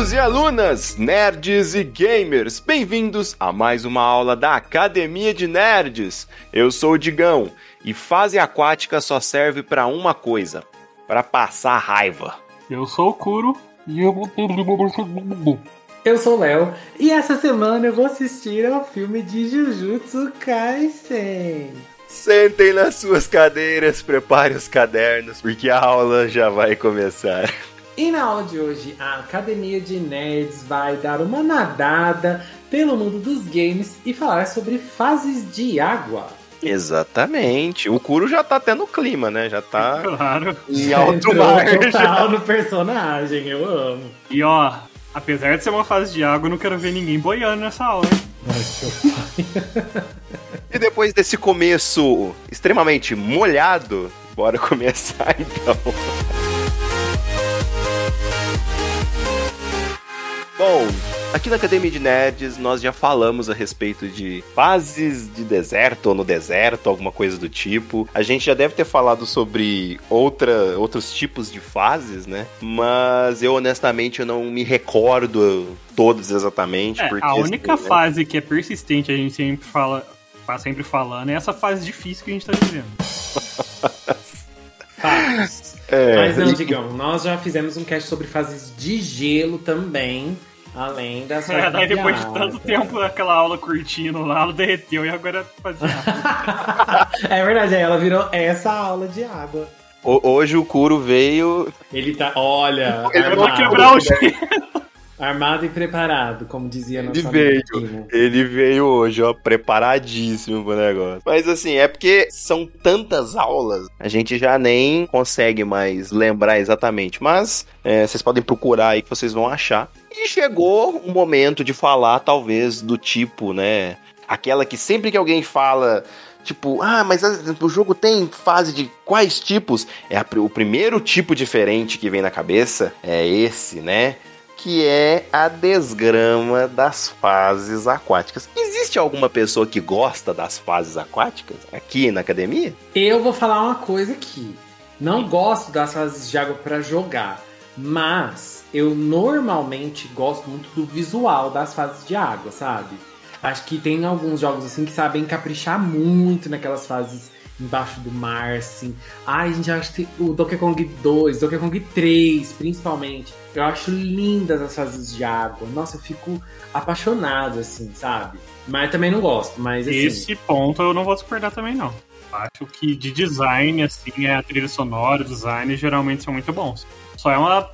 Alunos e alunas, nerds e gamers, bem-vindos a mais uma aula da Academia de Nerds. Eu sou o Digão e fase aquática só serve para uma coisa: para passar raiva. Eu sou o Kuro e eu Eu sou o Léo e essa semana eu vou assistir ao filme de Jujutsu Kaisen. Sentem nas suas cadeiras, preparem os cadernos, porque a aula já vai começar. E na aula de hoje, a Academia de Nerds vai dar uma nadada pelo mundo dos games e falar sobre fases de água. Exatamente. O Kuro já tá até no clima, né? Já tá Claro. em alto mar. já. total no personagem, eu amo. E ó, apesar de ser uma fase de água, eu não quero ver ninguém boiando nessa aula, hein? E depois desse começo extremamente molhado, bora começar então. Bom, aqui na Academia de Nerds nós já falamos a respeito de fases de deserto ou no deserto, alguma coisa do tipo. A gente já deve ter falado sobre outra, outros tipos de fases, né? Mas eu honestamente eu não me recordo todos exatamente. É, porque, a única assim, né? fase que é persistente, a gente sempre fala, tá sempre falando, é essa fase difícil que a gente tá vivendo. Fatos. É, Mas não, Digão, nós já fizemos um cast sobre fases de gelo também, além das É, daí depois de tanto tempo daquela aula curtindo lá, ela derreteu e agora fazia água. é verdade, aí ela virou essa aula de água. Ho- Hoje o Kuro veio. Ele tá, olha, Ele vou armado, quebrar o gelo. Armado e preparado, como dizia nosso Ele veio. Ele veio hoje, ó, preparadíssimo pro negócio. Mas assim, é porque são tantas aulas, a gente já nem consegue mais lembrar exatamente. Mas é, vocês podem procurar aí que vocês vão achar. E chegou o momento de falar, talvez, do tipo, né? Aquela que sempre que alguém fala. Tipo, ah, mas o jogo tem fase de quais tipos? É a o primeiro tipo diferente que vem na cabeça é esse, né? Que é a desgrama das fases aquáticas. Existe alguma pessoa que gosta das fases aquáticas aqui na academia? Eu vou falar uma coisa aqui. Não gosto das fases de água pra jogar, mas eu normalmente gosto muito do visual das fases de água, sabe? Acho que tem alguns jogos assim que sabem caprichar muito naquelas fases embaixo do mar, assim. Ai, gente, acho que o Donkey Kong 2, Donkey Kong 3, principalmente. Eu acho lindas as fases de água. Nossa, eu fico apaixonado, assim, sabe? Mas também não gosto, mas assim. Esse ponto eu não vou discordar também, não. Acho que de design, assim, é a trilha sonora, o design geralmente são muito bons. Só é uma.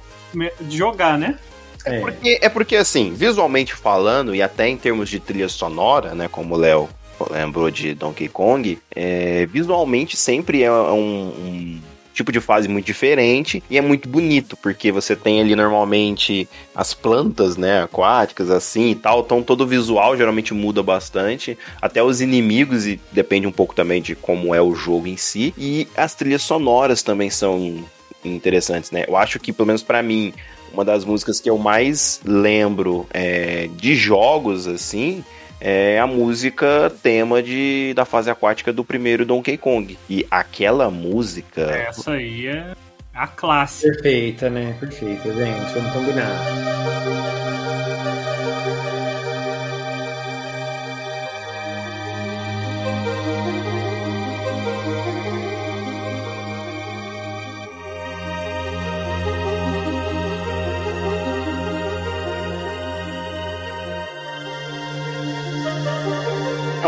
de jogar, né? é. Porque, é porque, assim, visualmente falando, e até em termos de trilha sonora, né, como o Léo lembrou de Donkey Kong, é, visualmente sempre é um, um tipo de fase muito diferente e é muito bonito, porque você tem ali normalmente as plantas, né, aquáticas, assim e tal, então todo o visual geralmente muda bastante, até os inimigos, e depende um pouco também de como é o jogo em si, e as trilhas sonoras também são interessantes, né, eu acho que, pelo menos pra mim, uma das músicas que eu mais lembro é, de jogos, assim, é a música tema de, da fase aquática do primeiro Donkey Kong. E aquela música. Essa aí é a clássica. Perfeita, né? Perfeita, gente. Vamos combinar.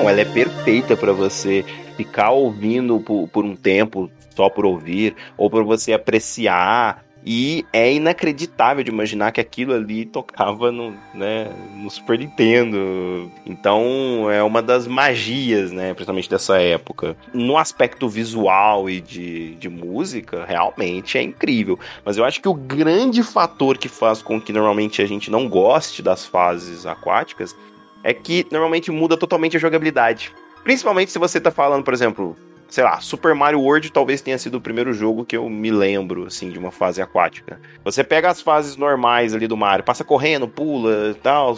Ela é perfeita pra você ficar ouvindo por, por um tempo só por ouvir, ou pra você apreciar. E é inacreditável de imaginar que aquilo ali tocava no, né, no Super Nintendo. Então é uma das magias, né, principalmente dessa época. No aspecto visual e de, de música, realmente é incrível. Mas eu acho que o grande fator que faz com que normalmente a gente não goste das fases aquáticas é que normalmente muda totalmente a jogabilidade. Principalmente se você tá falando, por exemplo, sei lá, Super Mario World talvez tenha sido o primeiro jogo que eu me lembro, assim, de uma fase aquática. Você pega as fases normais ali do Mario, passa correndo, pula, tal,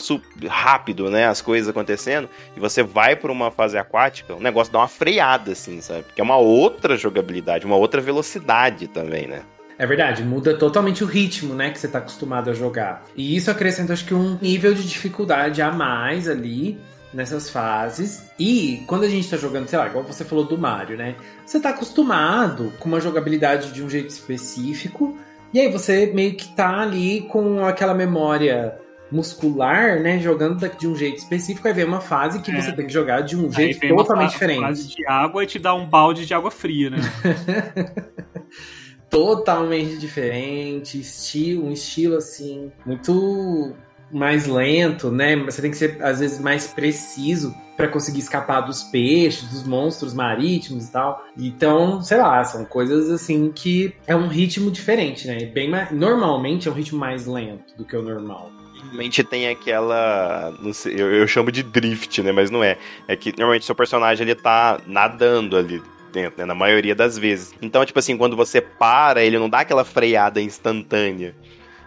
rápido, né, as coisas acontecendo, e você vai pra uma fase aquática, o negócio dá uma freada, assim, sabe? Porque é uma outra jogabilidade, uma outra velocidade também, né? É verdade, muda totalmente o ritmo, né, que você tá acostumado a jogar. E isso acrescenta, acho que, um nível de dificuldade a mais ali nessas fases. E quando a gente tá jogando, sei lá, igual você falou do Mario, né? Você tá acostumado com uma jogabilidade de um jeito específico. E aí você meio que tá ali com aquela memória muscular, né? Jogando de um jeito específico, aí vem uma fase que é. você tem que jogar de um jeito totalmente diferente. fase de água e te dá um balde de água fria, né? totalmente diferente, estilo, um estilo assim, muito mais lento, né? Você tem que ser às vezes mais preciso para conseguir escapar dos peixes, dos monstros marítimos e tal. Então, sei lá, são coisas assim que é um ritmo diferente, né? Bem mais, normalmente é um ritmo mais lento do que o normal. Normalmente tem aquela. Sei, eu, eu, chamo de drift, né? Mas não é. É que normalmente seu personagem ele tá nadando ali dentro, né? Na maioria das vezes. Então, tipo assim, quando você para, ele não dá aquela freada instantânea.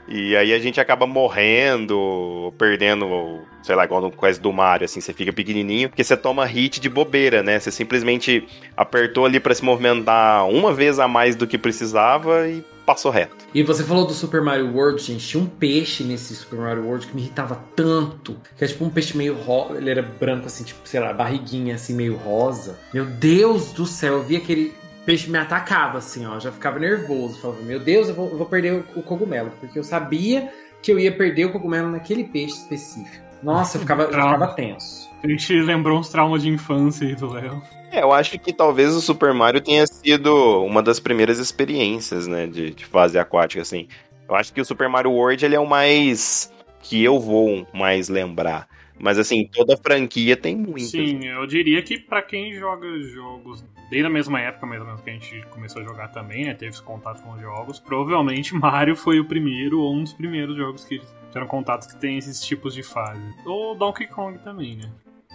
E aí a gente acaba morrendo, perdendo, sei lá, igual no quase do Mario, assim, você fica pequenininho, porque você toma hit de bobeira, né? Você simplesmente apertou ali para se movimentar uma vez a mais do que precisava e passou reto. E você falou do Super Mario World, gente. Tinha um peixe nesse Super Mario World que me irritava tanto. Que é tipo um peixe meio rosa. Ele era branco, assim, tipo, sei lá, barriguinha assim, meio rosa. Meu Deus do céu, eu vi aquele peixe me atacava, assim, ó. Já ficava nervoso. Falava, meu Deus, eu vou, eu vou perder o, o, cogumelo. Porque eu sabia que eu ia perder o cogumelo naquele peixe específico. Nossa, eu ficava, eu ficava tenso. A gente lembrou uns traumas de infância aí do Léo. É, eu acho que talvez o Super Mario tenha sido uma das primeiras experiências, né, de, de fase aquática, assim. Eu acho que o Super Mario World, ele é o mais... que eu vou mais lembrar. Mas assim, toda franquia tem muitas. Sim, eu diria que para quem joga jogos desde a mesma época, mais ou menos, que a gente começou a jogar também, né? Teve esse contato com os jogos, provavelmente Mario foi o primeiro ou um dos primeiros jogos que tiveram contatos que tem esses tipos de fase. Ou Donkey Kong também, né?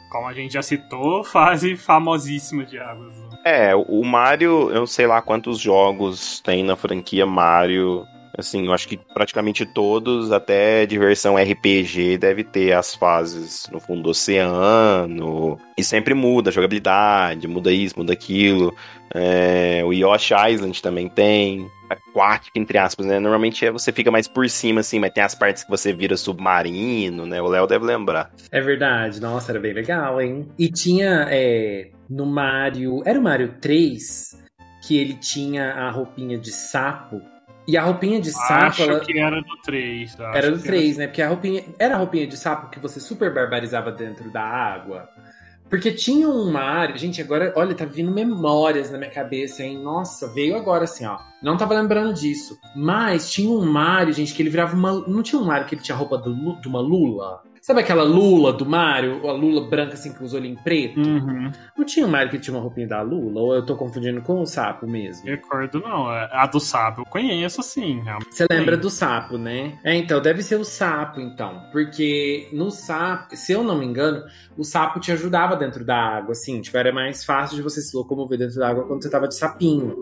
Como a gente já citou, fase famosíssima de águas. É, o Mario, eu sei lá quantos jogos tem na franquia Mario Assim, eu acho que praticamente todos, até de versão RPG, deve ter as fases no fundo do oceano. E sempre muda a jogabilidade, muda isso, muda aquilo. É, o Yoshi Island também tem. Aquático, entre aspas, né? Normalmente é, você fica mais por cima, assim, mas tem as partes que você vira submarino, né? O Léo deve lembrar. É verdade, nossa, era bem legal, hein? E tinha é, no Mario. Era o Mario 3 que ele tinha a roupinha de sapo e a roupinha de sapo. Acho ela... que era do 3. Era do 3, era... né? Porque a roupinha. Era a roupinha de sapo que você super barbarizava dentro da água. Porque tinha um Mario. Gente, agora, olha, tá vindo memórias na minha cabeça, hein? Nossa, veio agora assim, ó. Não tava lembrando disso. Mas tinha um Mario, gente, que ele virava uma. Não tinha um Mario que ele tinha roupa do, de uma Lula? Sabe aquela Lula do Mario? A Lula branca, assim, com os olhinhos pretos? Uhum. Não tinha um Mario que tinha uma roupinha da Lula? Ou eu tô confundindo com o sapo mesmo? Recordo, não. É, a do sapo eu conheço, sim. Você lembra do sapo, né? É, então, deve ser o sapo, então. Porque no sapo, se eu não me engano, o sapo te ajudava dentro da água, assim. Tipo, era mais fácil de você se locomover dentro da água quando você tava de sapinho.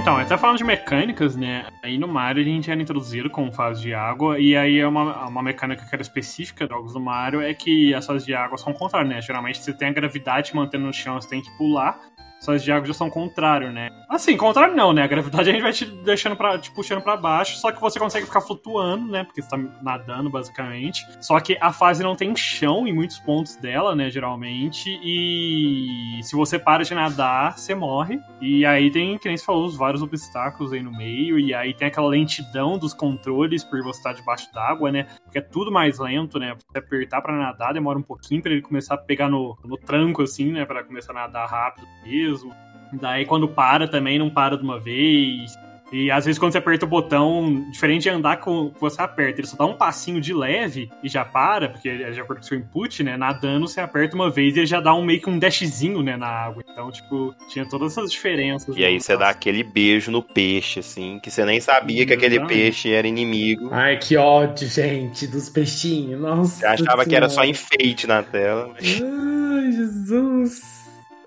Então, até falando de mecânicas, né? Aí no Mario a gente era introduzido com fase de água, e aí é uma, uma mecânica que era específica dos jogos do Mario é que as fases de água são contrárias, né? Geralmente você tem a gravidade mantendo no chão, você tem que pular, suas de água já são contrário, né? Assim, contrário não, né? A gravidade a gente vai te deixando para te puxando para baixo, só que você consegue ficar flutuando, né? Porque você tá nadando basicamente. Só que a fase não tem chão em muitos pontos dela, né, geralmente, e se você para de nadar, você morre. E aí tem, que nem você falou, os vários obstáculos aí no meio, e aí tem aquela lentidão dos controles por você estar debaixo d'água, né? Porque é tudo mais lento, né? Você apertar para nadar demora um pouquinho para ele começar a pegar no, no tranco assim, né, para começar a nadar rápido mesmo mesmo. Daí quando para também não para de uma vez. E às vezes quando você aperta o botão, diferente de andar com você aperta, ele só dá um passinho de leve e já para, porque é de acordo com o seu input, né? Nadando, você aperta uma vez e ele já dá um meio que um dashzinho, né, na água. Então, tipo, tinha todas essas diferenças. E aí você dá aquele beijo no peixe, assim, que você nem sabia que aquele peixe era inimigo. Ai, que ódio, gente, dos peixinhos. Nossa. Você achava que era só enfeite na tela. Ai, Jesus.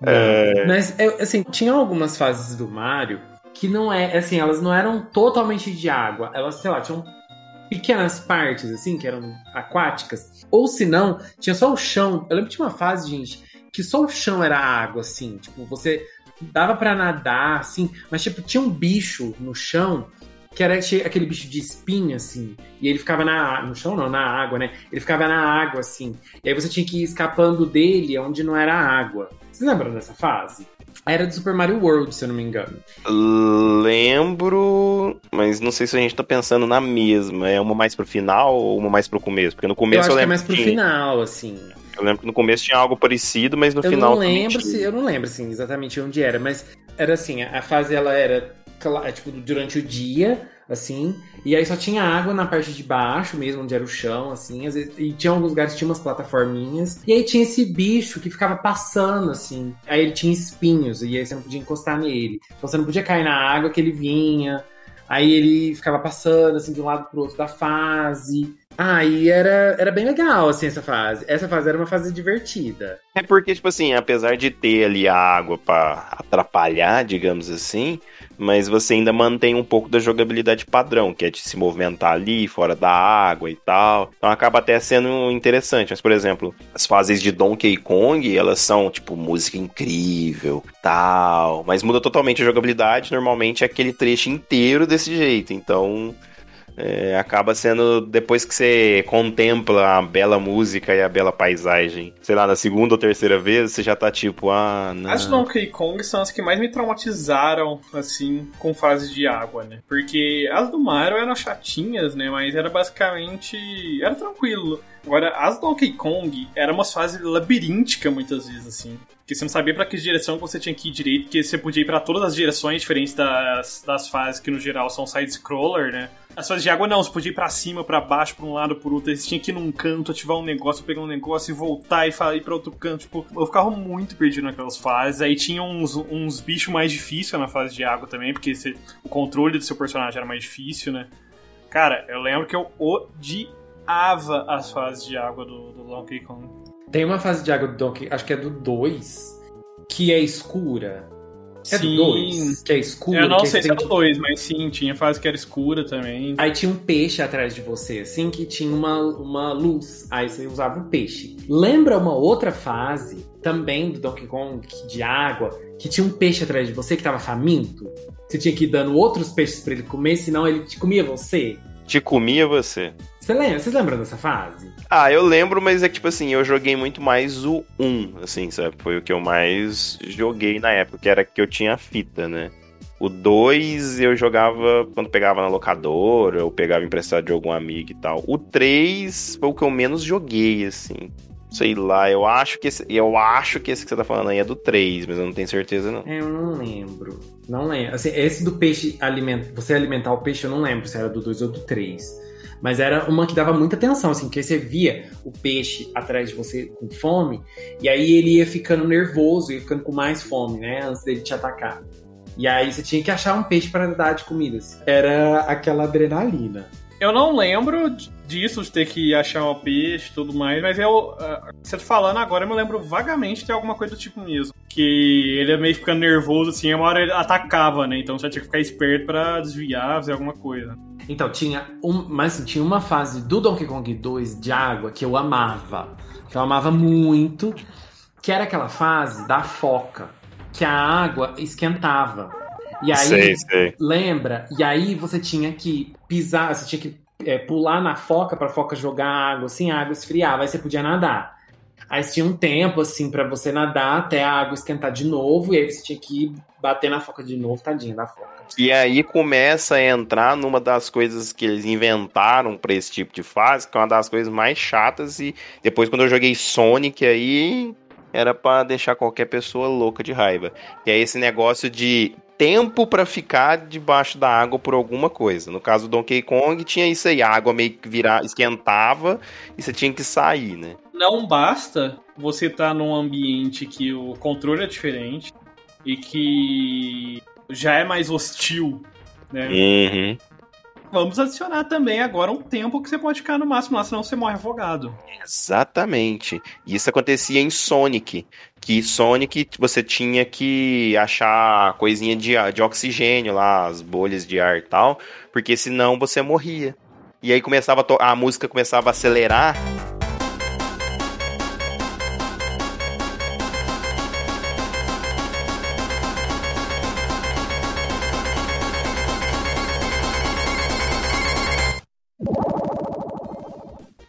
É... Mas, assim, tinha algumas fases do Mario que não é, assim, elas não eram totalmente de água. Elas, sei lá, tinham pequenas partes, assim, que eram aquáticas. Ou se não, tinha só o chão. Eu lembro tinha uma fase, gente, que só o chão era água, assim. Tipo, você dava para nadar, assim, mas tipo, tinha um bicho no chão que era aquele bicho de espinha, assim, e ele ficava na, no chão, não, na água, né? Ele ficava na água, assim, e aí você tinha que ir escapando dele onde não era água. Vocês lembram dessa fase? Era do Super Mario World, se eu não me engano. Lembro, mas não sei se a gente tá pensando na mesma. É uma mais pro final ou uma mais pro começo? Porque no começo eu, eu acho lembro que é mais pro final, assim. Eu lembro que no começo tinha algo parecido, mas no eu final não lembro se eu não lembro assim exatamente onde era, mas era assim, a fase ela era tipo durante o dia, assim, e aí só tinha água na parte de baixo mesmo, onde era o chão, assim, vezes, e tinha alguns lugares que tinha umas plataforminhas, e aí tinha esse bicho que ficava passando, assim, aí ele tinha espinhos, e aí você não podia encostar nele, então você não podia cair na água que ele vinha, aí ele ficava passando, assim, de um lado pro outro da fase, ah, e era, era bem legal, assim, essa fase. Essa fase era uma fase divertida. É porque, tipo assim, apesar de ter ali a água para atrapalhar, digamos assim, mas você ainda mantém um pouco da jogabilidade padrão, que é de se movimentar ali, fora da água e tal. Então acaba até sendo interessante. Mas, por exemplo, as fases de Donkey Kong, elas são, tipo, música incrível, tal. Mas muda totalmente a jogabilidade. Normalmente é aquele trecho inteiro desse jeito. Então é, acaba sendo depois que você contempla a bela música e a bela paisagem, sei lá, na segunda ou terceira vez, você já tá tipo, ah, não. As Donkey Kong são as que mais me traumatizaram, assim, com fases de água, né? Porque as do Mario eram chatinhas, né? Mas era basicamente. Era tranquilo. Agora, as Donkey Kong eram umas fases labirínticas muitas vezes, assim. Porque você não sabia para que direção você tinha que ir direito, porque você podia ir para todas as direções diferentes das, das fases que no geral são side-scroller, né? As fases de água não, você podia ir pra cima, para baixo, pra um lado, por outro. Você tinha que ir num canto, ativar um negócio, pegar um negócio e voltar e ir pra outro canto. Tipo, eu ficava muito perdido naquelas fases. Aí tinha uns, uns bichos mais difíceis na fase de água também, porque você, o controle do seu personagem era mais difícil, né? Cara, eu lembro que eu odiava as fases de água do, do Donkey Kong. Tem uma fase de água do Donkey, acho que é do 2, que é escura. É sim. do 2, que é escuro. Eu não que sei se é do que... 2, mas sim, tinha fase que era escura também. Aí tinha um peixe atrás de você, assim, que tinha uma, uma luz. Aí você usava o peixe. Lembra uma outra fase, também do Donkey Kong, de água, que tinha um peixe atrás de você que tava faminto? Você tinha que ir dando outros peixes para ele comer, senão ele te comia você? Te comia você. Você lembra? Vocês lembram dessa fase? Ah, eu lembro, mas é que, tipo assim, eu joguei muito mais o 1, assim, sabe? Foi o que eu mais joguei na época, que era que eu tinha fita, né? O 2 eu jogava quando pegava na locadora, ou pegava emprestado de algum amigo e tal. O 3 foi o que eu menos joguei, assim. Sei lá, eu acho que esse, eu acho que esse que você tá falando aí é do 3, mas eu não tenho certeza não. Eu não lembro. Não lembro. Assim, esse do peixe alimenta, você alimentar o peixe, eu não lembro se era do 2 ou do 3. Mas era uma que dava muita atenção, assim, porque você via o peixe atrás de você com fome, e aí ele ia ficando nervoso, ia ficando com mais fome, né? Antes dele te atacar. E aí você tinha que achar um peixe para dar de comidas. Era aquela adrenalina. Eu não lembro disso, de ter que achar um peixe e tudo mais, mas eu. Uh, você tá falando agora, eu me lembro vagamente de alguma coisa do tipo mesmo. Que ele é meio ficando nervoso, assim, uma hora ele atacava, né? Então você tinha que ficar esperto para desviar, fazer alguma coisa. Então, tinha um, mas assim, tinha uma fase do Donkey Kong 2 de água que eu amava. Que eu amava muito. Que era aquela fase da foca. Que a água esquentava. E aí, sei, sei. lembra? E aí você tinha que pisar, você tinha que é, pular na foca pra foca jogar água, assim, a água esfriava, aí você podia nadar. Aí tinha um tempo, assim, para você nadar até a água esquentar de novo, e aí você tinha que bater na foca de novo, tadinha da foca. E aí começa a entrar numa das coisas que eles inventaram para esse tipo de fase, que é uma das coisas mais chatas. E depois, quando eu joguei Sonic, aí era para deixar qualquer pessoa louca de raiva. Que é esse negócio de tempo para ficar debaixo da água por alguma coisa. No caso do Donkey Kong, tinha isso aí, a água meio que virar, esquentava e você tinha que sair, né? Não basta você estar tá num ambiente que o controle é diferente e que já é mais hostil, né? Uhum. Vamos adicionar também agora um tempo que você pode ficar no máximo lá, senão você morre afogado. Exatamente. Isso acontecia em Sonic. Que Sonic você tinha que achar coisinha de, de oxigênio lá, as bolhas de ar e tal, porque senão você morria. E aí começava a, a música começava a acelerar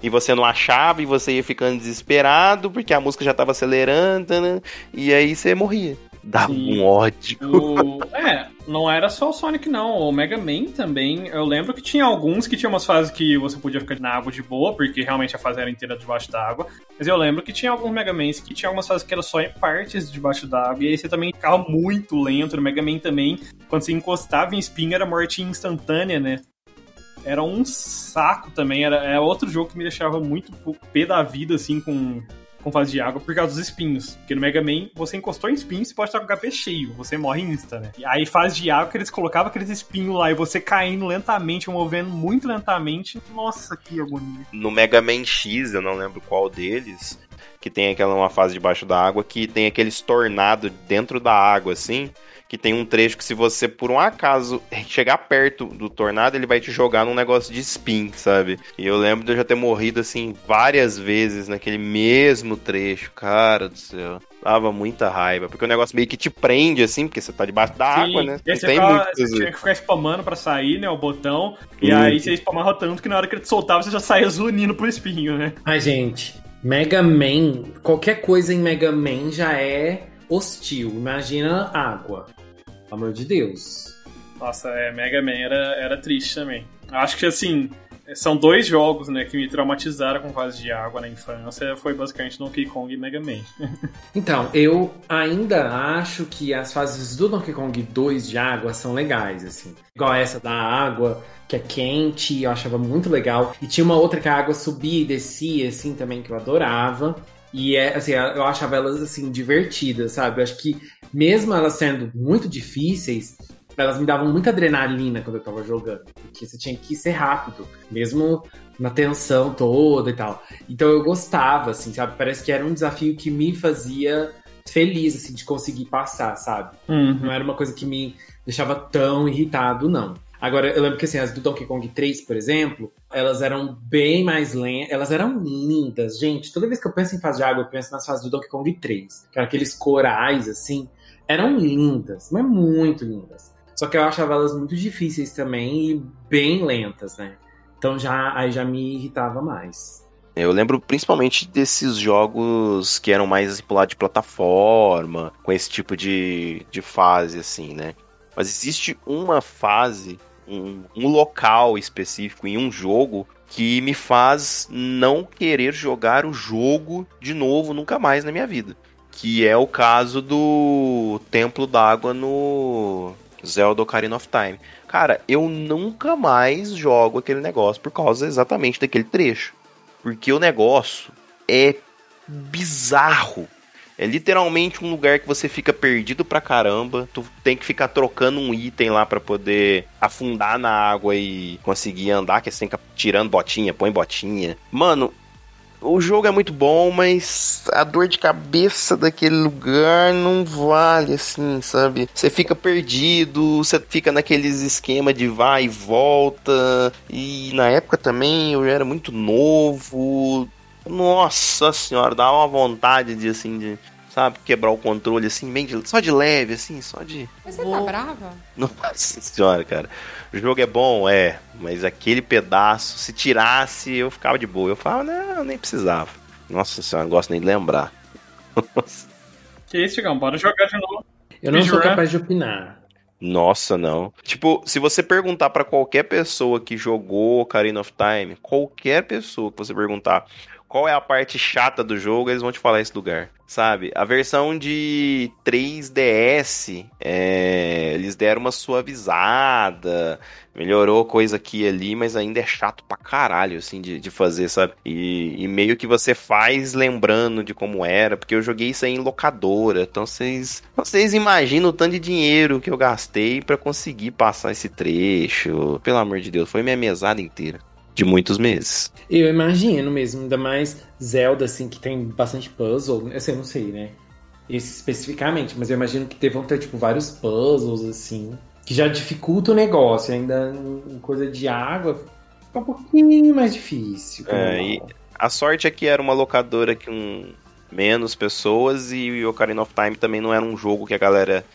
e você não achava e você ia ficando desesperado porque a música já tava acelerando, né? E aí você morria. Dava um ódio. O... É, não era só o Sonic, não. O Mega Man também. Eu lembro que tinha alguns que tinha umas fases que você podia ficar na água de boa, porque realmente a fase era inteira debaixo d'água. Mas eu lembro que tinha alguns Mega Mans que tinha algumas fases que eram só em partes debaixo d'água. E aí você também ficava muito lento. No Mega Man também, quando você encostava em espinho, era morte instantânea, né? Era um saco também. Era, era outro jogo que me deixava muito pé da vida, assim, com com fase de água por causa dos espinhos. Porque no Mega Man, você encostou em espinho, você pode estar com o HP cheio, você morre insta, né? E aí fase de água que eles colocavam aqueles espinhos lá e você caindo lentamente, movendo muito lentamente. Nossa, que agonia. No Mega Man X, eu não lembro qual deles, que tem aquela uma fase debaixo da água que tem aqueles tornado dentro da água, assim que tem um trecho que se você por um acaso chegar perto do tornado, ele vai te jogar num negócio de spin, sabe? E eu lembro de eu já ter morrido assim várias vezes naquele mesmo trecho, cara do céu. Dava muita raiva, porque o negócio meio que te prende, assim, porque você tá debaixo da Sim, água, né? E aí você, ficava, você tinha que ficar spamando pra sair, né, o botão, e hum. aí você spamava tanto que na hora que ele te soltava, você já saía zunindo pro espinho, né? Ai, gente, Mega Man, qualquer coisa em Mega Man já é hostil. Imagina água. Pelo amor de Deus. Nossa, é, Mega Man era, era triste também. Acho que assim, são dois jogos, né, que me traumatizaram com fase de água na infância. Foi basicamente Donkey Kong e Mega Man. então, eu ainda acho que as fases do Donkey Kong 2 de água são legais, assim. Igual essa da água, que é quente, eu achava muito legal. E tinha uma outra que a água subia e descia, assim, também, que eu adorava. E é, assim, eu achava elas, assim, divertidas, sabe? Eu acho que, mesmo elas sendo muito difíceis, elas me davam muita adrenalina quando eu tava jogando. Porque você tinha que ser rápido, mesmo na tensão toda e tal. Então eu gostava, assim, sabe? Parece que era um desafio que me fazia feliz, assim, de conseguir passar, sabe? Uhum. Não era uma coisa que me deixava tão irritado, não. Agora, eu lembro que assim, as do Donkey Kong 3, por exemplo, elas eram bem mais lentas, elas eram lindas, gente. Toda vez que eu penso em fase de água, eu penso nas fases do Donkey Kong 3, que eram aqueles corais, assim, eram lindas, mas muito lindas. Só que eu achava elas muito difíceis também e bem lentas, né? Então já, aí já me irritava mais. Eu lembro principalmente desses jogos que eram mais assim, pro lado de plataforma, com esse tipo de, de fase, assim, né? Mas existe uma fase um, um local específico em um jogo que me faz não querer jogar o jogo de novo nunca mais na minha vida. Que é o caso do Templo d'Água no Zelda Ocarina of Time. Cara, eu nunca mais jogo aquele negócio por causa exatamente daquele trecho. Porque o negócio é bizarro. É literalmente um lugar que você fica perdido pra caramba. Tu tem que ficar trocando um item lá para poder afundar na água e conseguir andar, que você tem que tirando botinha, põe botinha. Mano, o jogo é muito bom, mas a dor de cabeça daquele lugar não vale assim, sabe? Você fica perdido, você fica naqueles esquema de vai e volta. E na época também eu era muito novo. Nossa senhora, dá uma vontade de assim de, sabe, quebrar o controle assim, bem de, só de leve assim, só de Você tá brava? Nossa senhora, cara. O jogo é bom, é, mas aquele pedaço, se tirasse, eu ficava de boa. Eu falava, não, nem precisava. Nossa senhora, não gosto nem de lembrar. que isso, Chigão? Bora jogar de novo. Eu não sou capaz de opinar. Nossa, não. Tipo, se você perguntar para qualquer pessoa que jogou Ocarina of Time, qualquer pessoa que você perguntar, qual é a parte chata do jogo, eles vão te falar esse lugar, sabe? A versão de 3DS, é, eles deram uma suavizada, melhorou coisa aqui e ali, mas ainda é chato pra caralho, assim, de, de fazer, sabe? E, e, meio que você faz lembrando de como era, porque eu joguei isso aí em locadora, então vocês, vocês imaginam o tanto de dinheiro que eu gastei para conseguir passar esse trecho. Pelo amor de Deus, foi minha mesada inteira de muitos meses. Eu imagino mesmo, ainda mais Zelda, assim, que tem bastante puzzle. Assim, eu não sei, né? Esse especificamente, mas eu imagino que devam ter, tipo, vários puzzles, assim, que já dificulta o negócio. Ainda em coisa de água, fica um pouquinho mais difícil. É, e a sorte é que era uma locadora com menos pessoas e o Ocarina of Time também não era um jogo que a galera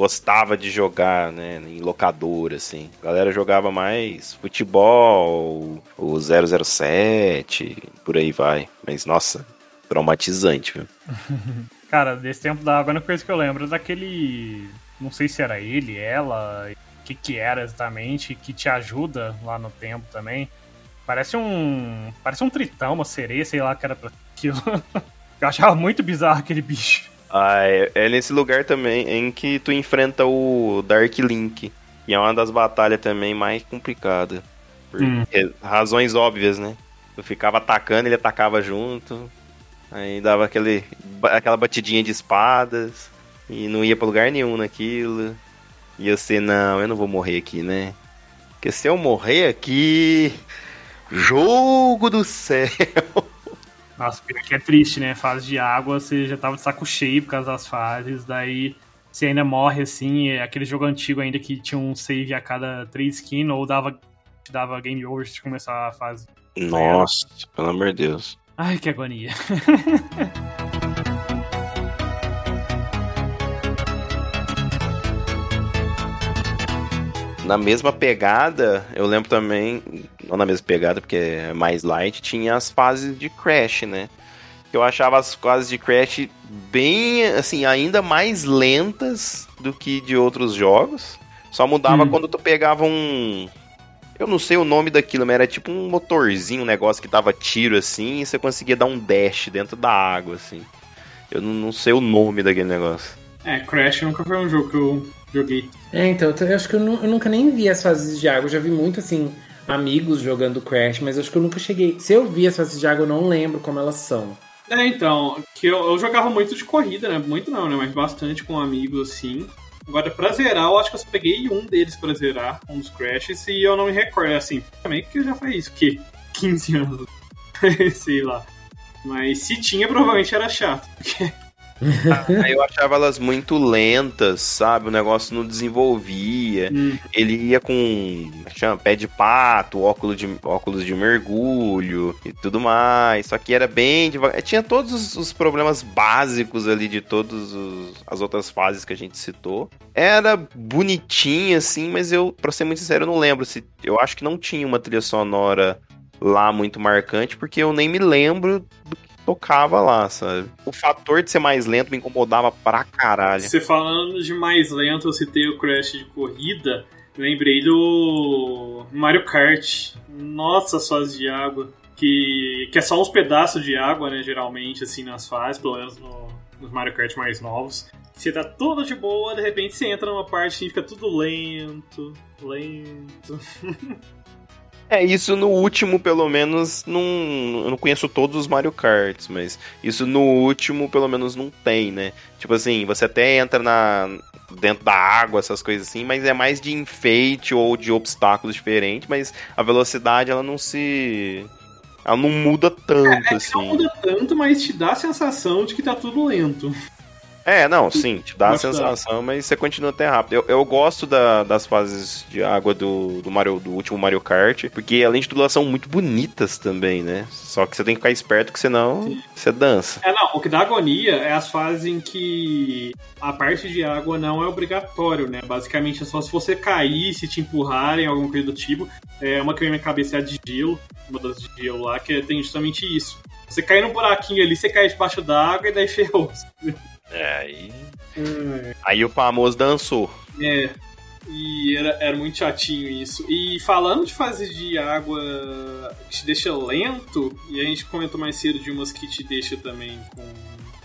gostava de jogar, né, em locadora, assim. A galera jogava mais futebol, o 007, por aí vai. Mas, nossa, traumatizante, viu? Cara, desse tempo da água, a única coisa que eu lembro é daquele. Não sei se era ele, ela, o que, que era exatamente, que te ajuda lá no tempo também. Parece um. Parece um tritão, uma sereia, sei lá que era aquilo. eu achava muito bizarro aquele bicho. Ah, é, é, nesse lugar também em que tu enfrenta o Dark Link. E é uma das batalhas também mais complicadas. Por hum. razões óbvias, né? Tu ficava atacando, ele atacava junto. Aí dava aquele, aquela batidinha de espadas. E não ia pra lugar nenhum naquilo. E eu sei, não, eu não vou morrer aqui, né? Porque se eu morrer aqui. Jogo do céu! Nossa, que é triste, né? Fase de água, você já tava de saco cheio por causa das fases, daí você ainda morre assim, é aquele jogo antigo ainda que tinha um save a cada três skins, ou dava, dava game over se começar a fase. Nossa, pelo amor de Deus. Ai, que agonia. na mesma pegada, eu lembro também, não na mesma pegada, porque é mais light, tinha as fases de Crash, né? Eu achava as fases de Crash bem, assim, ainda mais lentas do que de outros jogos. Só mudava hum. quando tu pegava um, eu não sei o nome daquilo, mas era tipo um motorzinho, um negócio que dava tiro assim, e você conseguia dar um dash dentro da água, assim. Eu não, sei o nome daquele negócio. É, Crash nunca foi um jogo que eu joguei. É, então, eu acho que eu, eu nunca nem vi as fases de água. Eu já vi muito, assim, amigos jogando Crash, mas acho que eu nunca cheguei. Se eu vi as fases de água, eu não lembro como elas são. É, então, que eu, eu jogava muito de corrida, né? Muito não, né? Mas bastante com amigos, assim. Agora, pra zerar, eu acho que eu só peguei um deles pra zerar, um dos Crashes, e eu não me recordo, assim, também porque já foi isso, que 15 anos, sei lá. Mas se tinha, provavelmente era chato, porque ah, eu achava elas muito lentas, sabe? O negócio não desenvolvia. Hum. Ele ia com chama, pé de pato, óculos de, óculos de mergulho e tudo mais. Só que era bem devagar. Tinha todos os problemas básicos ali de todas as outras fases que a gente citou. Era bonitinho, assim, mas eu, pra ser muito sincero, eu não lembro se. Eu acho que não tinha uma trilha sonora lá muito marcante, porque eu nem me lembro do que tocava lá, sabe? O fator de ser mais lento me incomodava pra caralho. Você falando de mais lento, eu citei o Crash de corrida, lembrei do Mario Kart. Nossa, suas de água. Que, que é só uns pedaços de água, né? Geralmente, assim, nas fases, pelo menos no, nos Mario Kart mais novos. Você tá tudo de boa, de repente você entra numa parte e fica tudo lento, lento. É, isso no último, pelo menos, não. Eu não conheço todos os Mario Karts, mas isso no último, pelo menos, não tem, né? Tipo assim, você até entra na. dentro da água, essas coisas assim, mas é mais de enfeite ou de obstáculos diferentes, mas a velocidade ela não se. Ela não muda tanto, é, é assim. Não muda tanto, mas te dá a sensação de que tá tudo lento. É, não, sim, te dá a sensação, mas você continua até rápido. Eu, eu gosto da, das fases de água do, do, Mario, do último Mario Kart, porque além de tudo elas são muito bonitas também, né? Só que você tem que ficar esperto, que senão sim. você dança. É, não, o que dá agonia é as fases em que a parte de água não é obrigatório, né? Basicamente é só se você cair, se te empurrarem, alguma coisa do tipo. É uma que vem na minha cabeça é a de gelo, uma das de gelo lá, que tem justamente isso. Você cair num buraquinho ali, você cai debaixo d'água e daí ferrou. É, aí. Hum. Aí o famoso dançou. É. E era, era muito chatinho isso. E falando de fase de água que te deixa lento, e a gente comentou mais cedo de umas que te deixa também com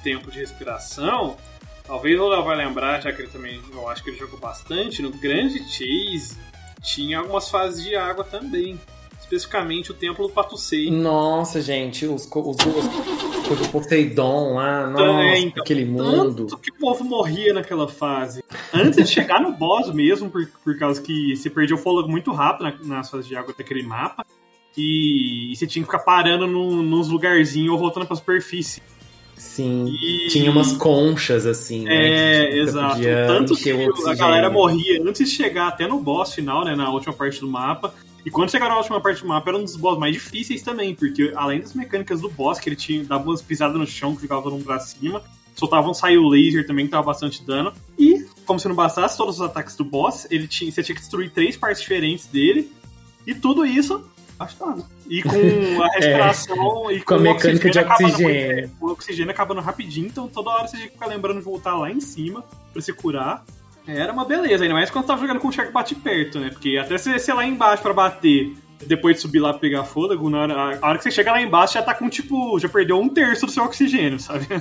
tempo de respiração. Talvez o Léo vai lembrar, já que ele também, eu acho que ele jogou bastante, no Grande Chase tinha algumas fases de água também especificamente o Templo do Patusei. Nossa, gente, os, os, os, do Poseidon lá, nossa, é, então, aquele mundo. Tanto que o povo morria naquela fase. Antes de chegar no boss mesmo, por, por causa que você perdia o fôlego muito rápido na, nas fases de água daquele mapa. E, e você tinha que ficar parando no, nos lugarzinhos ou voltando pra superfície. Sim, e... tinha umas conchas assim, né? É, exato. Tanto que a galera morria antes de chegar até no boss final, né? Na última parte do mapa. E quando chegaram na última parte do mapa, era um dos boss mais difíceis também, porque além das mecânicas do boss, que ele tinha, dava umas pisadas no chão que ficava todo mundo pra cima, soltavam um saio laser também, que dava bastante dano. E, como se não bastasse todos os ataques do boss, ele tinha, você tinha que destruir três partes diferentes dele. E tudo isso Bastante. E com a respiração e Com a o mecânica de oxigênio. muito- o oxigênio acabando rapidinho, então toda hora você tinha que ficar lembrando de voltar lá em cima pra se curar. Era uma beleza, ainda mais quando você tava jogando com o chefe bate perto, né? Porque até você ser lá embaixo pra bater, depois de subir lá pra pegar fôlego, na hora, a hora que você chega lá embaixo já tá com tipo, já perdeu um terço do seu oxigênio, sabe?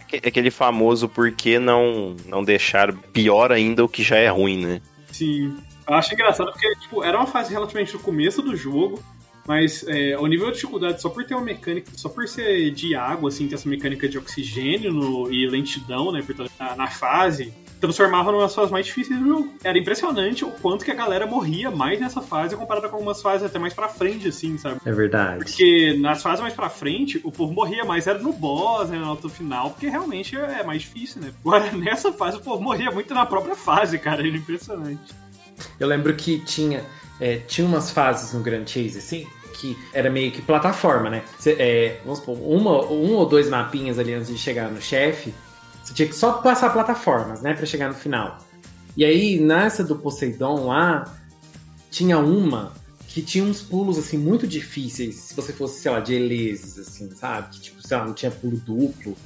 Aque- Aquele famoso por que não, não deixar pior ainda o que já é ruim, né? Sim. Eu acho engraçado porque, tipo, era uma fase relativamente no começo do jogo, mas é, o nível de dificuldade, só por ter uma mecânica, só por ser de água, assim, ter essa mecânica de oxigênio no- e lentidão, né, portanto, na, na fase, transformava numa das fases mais difíceis do jogo. Era impressionante o quanto que a galera morria mais nessa fase comparada com algumas fases até mais pra frente, assim, sabe? É verdade. Porque nas fases mais pra frente, o povo morria mais, era no boss, né, no alto final, porque realmente é mais difícil, né? Agora, nessa fase, o povo morria muito na própria fase, cara, era impressionante. Eu lembro que tinha, é, tinha umas fases no Grand Chase, assim, que era meio que plataforma, né? Cê, é, vamos supor, uma, um ou dois mapinhas ali antes de chegar no chefe, você tinha que só passar plataformas, né, Pra chegar no final. E aí, nessa do Poseidon lá, tinha uma que tinha uns pulos, assim, muito difíceis, se você fosse, sei lá, de Eleses, assim, sabe? Que, tipo, sei lá, não tinha pulo duplo,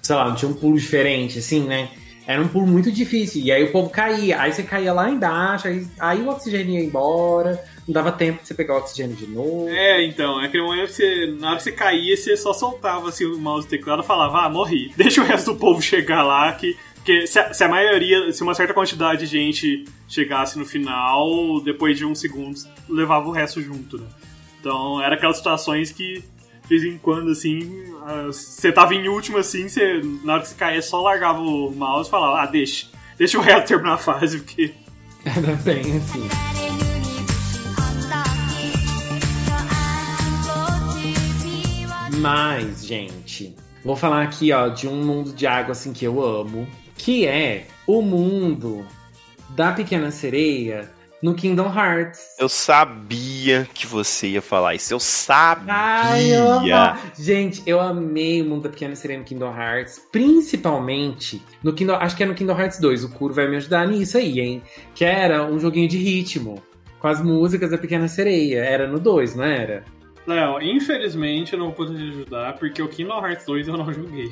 sei lá, não tinha um pulo diferente, assim, né? Era um pulo muito difícil. E aí o povo caía. Aí você caía lá embaixo, aí, aí o oxigênio ia embora. Não dava tempo de você pegar o oxigênio de novo. É, então, é que você, na hora que você caía, você só soltava assim, o mouse e teclado e falava, ah, morri. Deixa o resto do povo chegar lá, que. Porque se a, se a maioria, se uma certa quantidade de gente chegasse no final, depois de uns segundos, levava o resto junto, né? Então, era aquelas situações que, de vez em quando, assim, ah, você tava em último, assim, você, na hora que você caía, só largava o mouse e falava, ah, deixa. Deixa o resto terminar a fase, porque Era bem assim. Mas, gente, vou falar aqui, ó, de um mundo de água assim que eu amo, que é o mundo da Pequena Sereia no Kingdom Hearts. Eu sabia que você ia falar isso. Eu sabia. Ai, eu amo. Gente, eu amei o mundo da Pequena Sereia no Kingdom Hearts, principalmente no Kingdom, acho que é no Kingdom Hearts 2. O Kuro vai me ajudar nisso aí, hein? Que era um joguinho de ritmo com as músicas da Pequena Sereia. Era no 2, não era? Léo, infelizmente eu não vou poder te ajudar, porque o Kingdom Hearts 2 eu não joguei.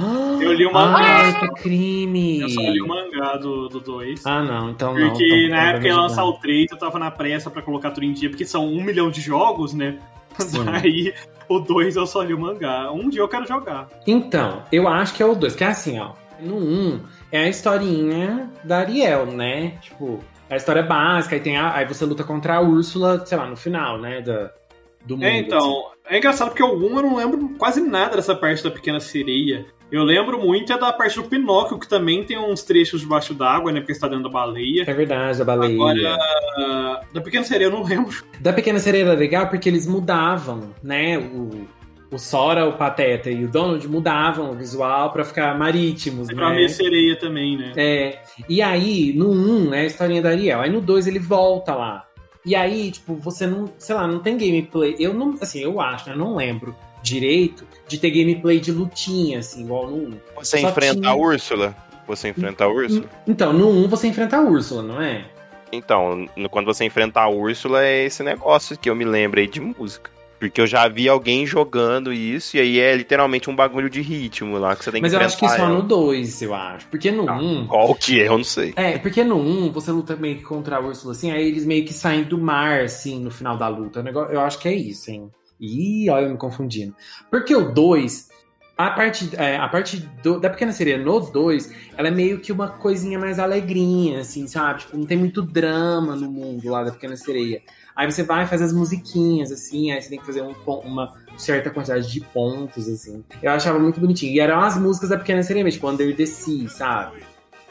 Eu li o mangá. Ai, que crime! Eu só li o mangá do, do 2. Ah, não, então não. porque então na época ajudar. lançar o 3, eu tava na pressa pra colocar tudo em dia, porque são um milhão de jogos, né? Sim. Daí o 2 eu só li o mangá. Um dia eu quero jogar. Então, eu acho que é o 2, que é assim, ó. No 1 um, é a historinha da Ariel, né? Tipo, a história básica, aí, tem a- aí você luta contra a Úrsula, sei lá, no final, né? Da, do mundo. É, assim. então, é engraçado porque o 1 eu não lembro quase nada dessa parte da Pequena Sereia. Eu lembro muito é da parte do Pinóquio, que também tem uns trechos debaixo d'água, né? Porque está dentro da baleia. É verdade, da baleia. Agora, da Pequena Sereia eu não lembro. Da Pequena Sereia era legal porque eles mudavam, né? O, o Sora, o Pateta e o Donald mudavam o visual pra ficar marítimos, É pra né? minha sereia também, né? É, e aí, no 1, é a historinha da Ariel. Aí no 2 ele volta lá. E aí, tipo, você não, sei lá, não tem gameplay. Eu não, assim, eu acho, né? Eu não lembro direito de ter gameplay de lutinha, assim, igual no 1. Você Só enfrenta tinha- a Úrsula? Você enfrenta a Úrsula? Então, no 1 você enfrenta a Úrsula, não é? Então, quando você enfrenta a Úrsula, é esse negócio que eu me lembrei de música. Porque eu já vi alguém jogando isso, e aí é literalmente um bagulho de ritmo lá que você tem que Mas eu acho que só ela. no 2, eu acho. Porque no Ah, 1. Qual que é? Eu não sei. É, porque no 1 você luta meio que contra a Úrsula, assim, aí eles meio que saem do mar, assim, no final da luta. Eu acho que é isso, hein? Ih, olha eu me confundindo. Porque o 2, a parte, é, a parte do- da Pequena Sereia no 2, ela é meio que uma coisinha mais alegrinha, assim, sabe? Tipo, não tem muito drama no mundo lá da Pequena Sereia. Aí você vai fazer as musiquinhas, assim, aí você tem que fazer um uma certa quantidade de pontos, assim. Eu achava muito bonitinho. E eram as músicas da Pequena Sereia, tipo Under the Sea, sabe?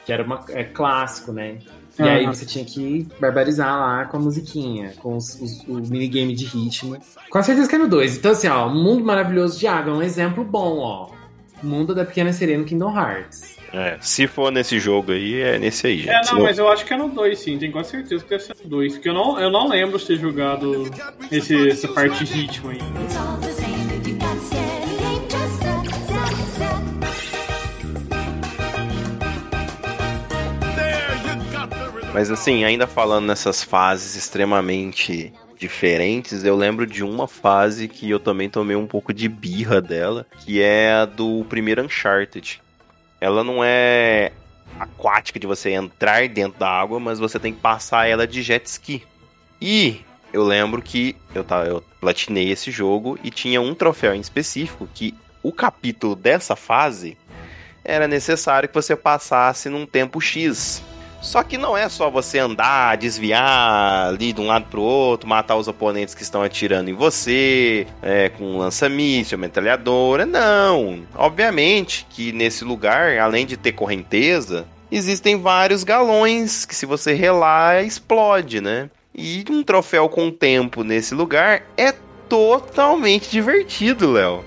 Que era uma, é clássico, né? E Aham. aí você tinha que barbarizar lá com a musiquinha, com os, os- o minigame de ritmo. Com certeza que é no 2. Então, assim, ó, Mundo Maravilhoso de Água é um exemplo bom, ó. Mundo da Pequena Sereia no Kingdom Hearts. É, se for nesse jogo aí, é nesse aí, gente. É, não, mas eu acho que é no 2, sim. Tenho quase certeza que deve ser no 2. Porque eu não, eu não lembro de ter jogado esse, essa parte de ritmo aí. Mas assim, ainda falando nessas fases extremamente diferentes, eu lembro de uma fase que eu também tomei um pouco de birra dela, que é a do primeiro Uncharted. Ela não é aquática de você entrar dentro da água, mas você tem que passar ela de jet ski. E eu lembro que eu, tava, eu platinei esse jogo e tinha um troféu em específico que o capítulo dessa fase era necessário que você passasse num tempo X. Só que não é só você andar, desviar ali de um lado pro outro, matar os oponentes que estão atirando em você, é, com um lança-míssil, metralhadora. Não. Obviamente que nesse lugar, além de ter correnteza, existem vários galões que se você relar, explode, né? E um troféu com tempo nesse lugar é totalmente divertido, Léo.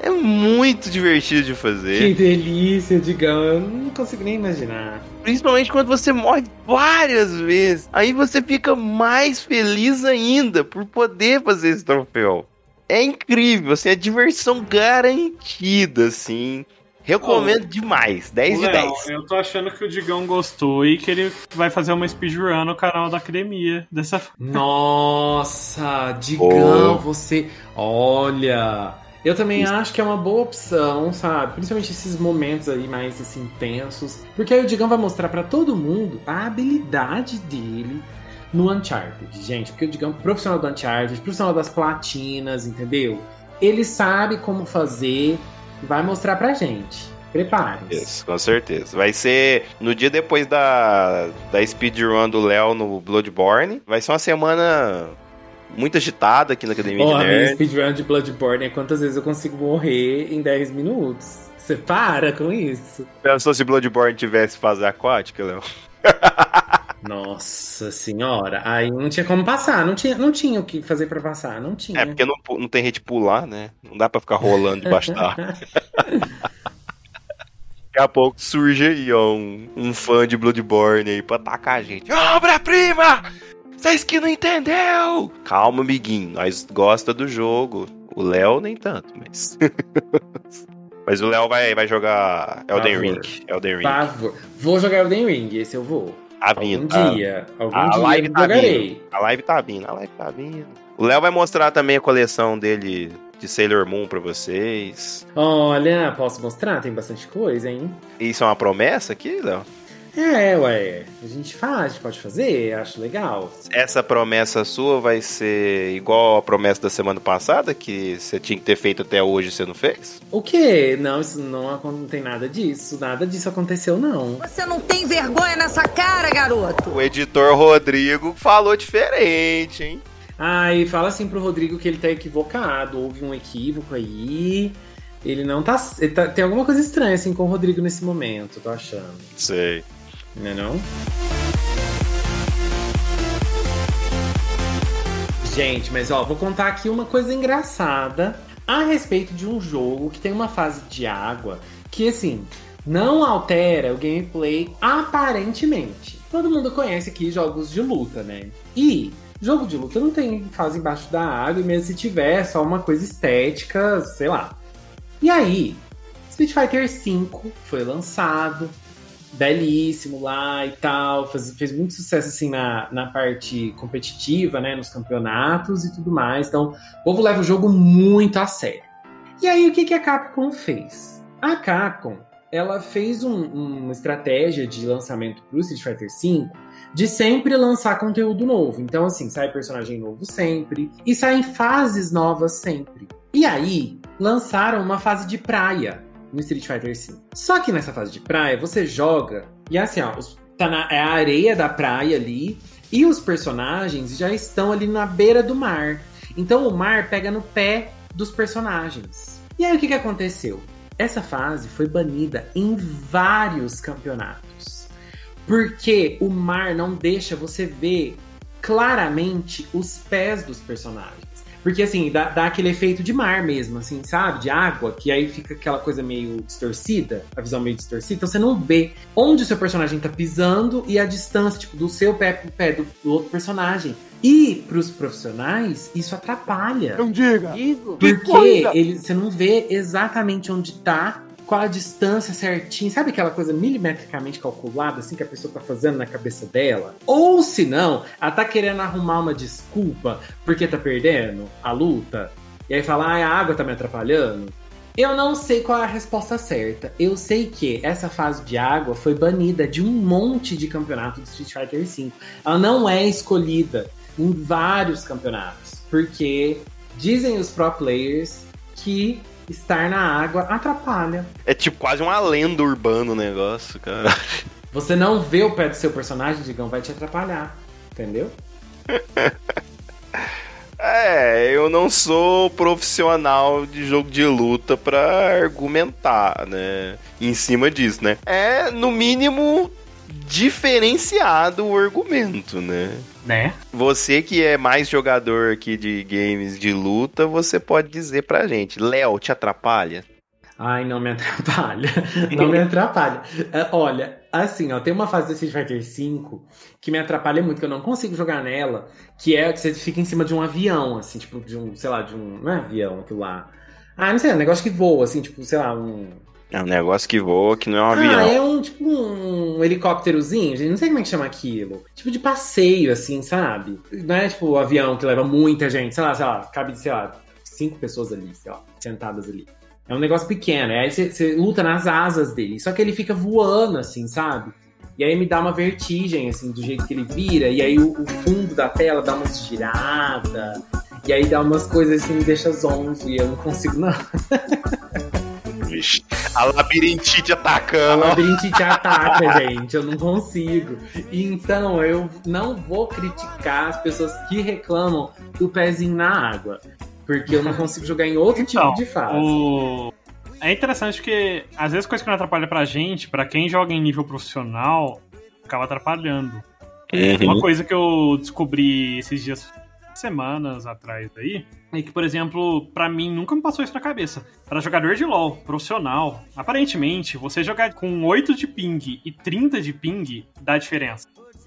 É muito divertido de fazer. Que delícia, Digão. Eu não consigo nem imaginar. Principalmente quando você morre várias vezes. Aí você fica mais feliz ainda por poder fazer esse troféu. É incrível, assim, é diversão garantida, assim. Recomendo demais. 10 de Léo, 10. eu tô achando que o Digão gostou e que ele vai fazer uma speedrun no canal da academia. Dessa Nossa, Digão, Oh. você. Olha. Eu também Isso. acho que é uma boa opção, sabe? Principalmente esses momentos aí mais assim intensos. Porque aí o Digão vai mostrar pra todo mundo a habilidade dele no Uncharted, gente. Porque o Digão é profissional do Uncharted, profissional das platinas, entendeu? Ele sabe como fazer e vai mostrar pra gente. Prepare-se. Isso, com certeza. Vai ser no dia depois da, da speedrun do Léo no Bloodborne. Vai ser uma semana muito agitada aqui na Academia Ó, de a minha Nerd. speedrun de Bloodborne é quantas vezes eu consigo morrer em 10 minutos. Você para com isso. Pensou se Bloodborne tivesse fase aquática, Léo? Nossa senhora, aí não tinha como passar, não tinha, não tinha o que fazer pra passar, não tinha. É, porque não, não tem jeito de pular, né? Não dá pra ficar rolando debaixo da. Daqui a pouco surge aí, ó, um, um fã de Bloodborne aí pra atacar a gente. Obra-prima! Vocês que não entendeu! Calma, amiguinho, nós gosta do jogo. O Léo nem tanto, mas... mas o Léo vai, vai jogar Elden Por Ring. favor. Elden Ring. Favor. Vou jogar Elden Ring, esse eu vou. Tá Algum vindo. tá- dia, algum a dia live eu tá jogarei. A live tá vindo, a live tá vindo. O Léo vai mostrar também a coleção dele de Sailor Moon pra vocês. Olha, posso mostrar? Tem bastante coisa, hein? Isso é uma promessa aqui, Léo? É, ué, a gente faz, a gente pode fazer, acho legal. Essa promessa sua vai ser igual a promessa da semana passada, que você tinha que ter feito até hoje e você não fez? O quê? Não, isso não, não tem nada disso, nada disso aconteceu, não. Você não tem vergonha nessa cara, garoto? O editor Rodrigo falou diferente, hein? Ah, e fala assim pro Rodrigo que ele tá equivocado, houve um equívoco aí. Ele não tá, ele tá- Tem alguma coisa estranha assim com o Rodrigo nesse momento, tô achando. Sei. Não é não? Gente, mas ó, vou contar aqui uma coisa engraçada a respeito de um jogo que tem uma fase de água que, assim, não altera o gameplay aparentemente. Todo mundo conhece aqui jogos de luta, né? E jogo de luta não tem fase embaixo da água, e mesmo se tiver, é só uma coisa estética, sei lá. E aí, Street Fighter V foi lançado, belíssimo lá e tal, fez, fez muito sucesso assim na, na parte competitiva, né, nos campeonatos e tudo mais. Então, o povo leva o jogo muito a sério. E aí, o que, que a Capcom fez? A Capcom, ela fez um- uma estratégia de lançamento pro Street Fighter V de sempre lançar conteúdo novo. Então, assim, sai personagem novo sempre e saem fases novas sempre. E aí, lançaram uma fase de praia no Street Fighter V. Só que nessa fase de praia, você joga e assim, ó, os- tá na, é a areia da praia ali e os personagens já estão ali na beira do mar. Então o mar pega no pé dos personagens. E aí o que, que aconteceu? Essa fase foi banida em vários campeonatos. Porque o mar não deixa você ver claramente os pés dos personagens. Porque assim, dá, dá aquele efeito de mar mesmo, assim, sabe? De água, que aí fica aquela coisa meio distorcida, a visão meio distorcida. Então você não vê onde o seu personagem tá pisando e a distância, tipo, do seu pé pro pé do, do outro personagem. E pros profissionais, isso atrapalha. Não diga. Porque ele, você não vê exatamente onde tá qual a distância certinha, sabe aquela coisa milimetricamente calculada, assim, que a pessoa tá fazendo na cabeça dela? Ou se não, ela tá querendo arrumar uma desculpa porque tá perdendo a luta, e aí fala, ah, a água tá me atrapalhando. Eu não sei qual é a resposta certa. Eu sei que essa fase de água foi banida de um monte de campeonato do Street Fighter V. Ela não é escolhida em vários campeonatos, porque dizem os pro players que estar na água atrapalha. É tipo quase uma lenda urbana o negócio, cara. Você não vê o pé do seu personagem, digam, vai te atrapalhar. Entendeu? É, eu não sou profissional de jogo de luta pra argumentar, né? Em cima disso, né? É, no mínimo, diferenciado o argumento, né? Né? Você que é mais jogador aqui de games de luta, você pode dizer pra gente, Léo, te atrapalha? Ai, não me atrapalha. Não me atrapalha. É, Olha, assim, ó, tem uma fase do Street Fighter V que me atrapalha muito, que eu não consigo jogar nela, que é que você fica em cima de um avião, assim, tipo, de um, sei lá, de um. Não é avião aquilo lá. Ah, não sei, é um negócio que voa, assim, tipo, sei lá, um. É um negócio que voa, que não é um Ah, avião. é um tipo um helicópterozinho, gente, não sei como é que chama aquilo. Tipo de passeio, assim, sabe? Não é tipo o avião que leva muita gente, sei lá, sei lá, cabe, sei lá, cinco pessoas ali, sei lá, sentadas ali. É um negócio pequeno, aí você, você luta nas asas dele, só que ele fica voando, assim, sabe? E aí me dá uma vertigem, assim, do jeito que ele vira, e aí o, o fundo da tela dá umas giradas, e aí dá umas coisas assim, me deixa zonzo, e eu não consigo, não. Vixe, a labirintite A atacando. labirintite ataca, gente. Eu não consigo. Então, eu não vou criticar as pessoas que reclamam do pezinho na água. Porque eu não consigo jogar em outro Então, tipo de fase. o... É interessante porque, às vezes, coisa que não atrapalha pra gente, pra quem joga em nível profissional, acaba atrapalhando. Uhum. Uma coisa que eu descobri esses dias, semanas atrás aí, é que, por exemplo, pra mim nunca me passou isso na cabeça. Pra jogador de LoL profissional, aparentemente, você jogar com 8 de ping e 30 de ping dá diferença.